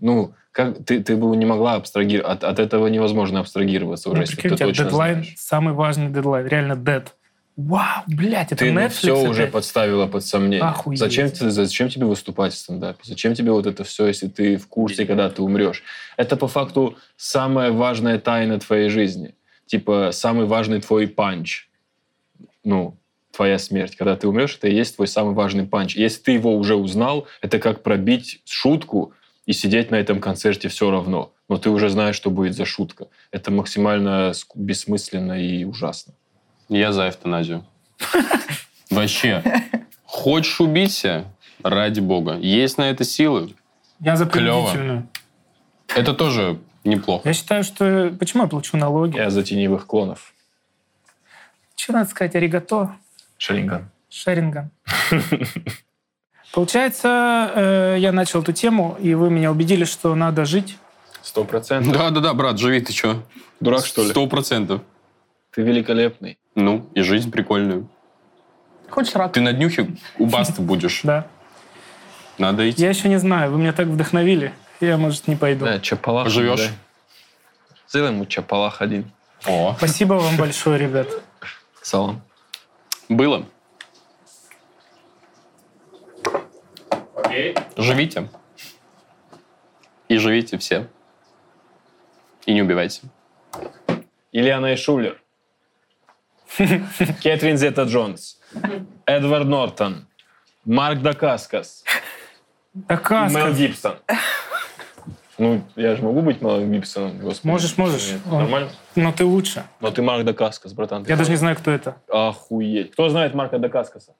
Ну, как ты, ты бы не могла абстрагироваться. От, от этого невозможно абстрагироваться уже, Ну, если ты у тебя точно дедлайн, знаешь. самый важный дедлайн. Реально дед. Вау, блядь, это Ты Netflix все уже опять. подставила под сомнение. Охуеть. Зачем, зачем тебе выступать в стендапе? Зачем тебе вот это все, если ты в курсе, когда ты умрешь? Это по факту самая важная тайна твоей жизни. Типа самый важный твой панч. Ну, твоя смерть. Когда ты умрешь, это и есть твой самый важный панч. Если ты его уже узнал, это как пробить шутку и сидеть на этом концерте все равно. Но ты уже знаешь, что будет за шутка. Это максимально бессмысленно и ужасно. Я за эвтаназию. Вообще. Хочешь убиться? Ради бога. Есть на это силы? Я за принудительную. Это тоже неплохо. Я считаю, что... Почему я плачу налоги? Я за теневых клонов. Что надо сказать? Аригато. Шаринган. Шеринган. Получается, э, я начал эту тему, и вы меня убедили, что надо жить. Сто процентов. Да-да-да, брат, живи, ты чё? Дурак, что ли? Сто процентов. Ты великолепный. Ну, и жизнь прикольная. Хочешь рак? Ты на днюхе у басты будешь. Да. Надо идти. Я еще не знаю, вы меня так вдохновили. Я, может, не пойду. Да, чапалах. Поживешь? да. Сделай ему чапалах один. О, Спасибо вам большое, ребят. Салам. было. Живите. И живите все. И не убивайте. Ильяна и Шулер. Кэтрин Зета Джонс. Эдвард Нортон. Марк Дакаскас. Такая Мел Гибсон. Ну, я же могу быть Мелом Гибсоном, господи. Можешь, можешь. Нет, Он- Нормально? Но ты лучше. Но ты Марк Дакаскас, братан. ты Я даже не знаю, кто это. Охуеть. Кто знает Марка Дакаскаса?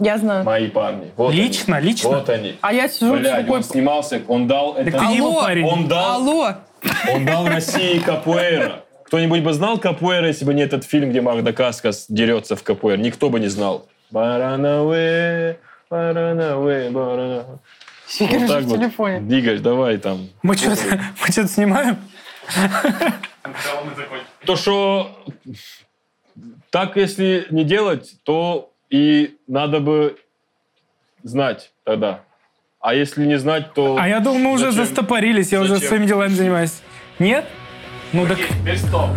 Я знаю. Мои парни. Вот Лично, они. лично? Вот они. А я сижу Блядь, рукой... он снимался, он дал... Так это- ты его Алло! парень. Он дал Алло! Он дал России капуэра. Кто-нибудь бы знал капуэра, если бы не этот фильм, где Марк Дакаскас дерется в капуэр? Никто бы не знал. Баранауэ, баранауэ, баранауэ. Я Вот так в вот. телефоне. Двигаешь, давай там. Мы что-то мы что-то снимаем? То, что так, если не делать, то и надо бы знать тогда. А если не знать, то... А я думал, мы уже Зачем? застопорились, я уже своими делами занимаюсь. Нет? Ну так Теперь стоп.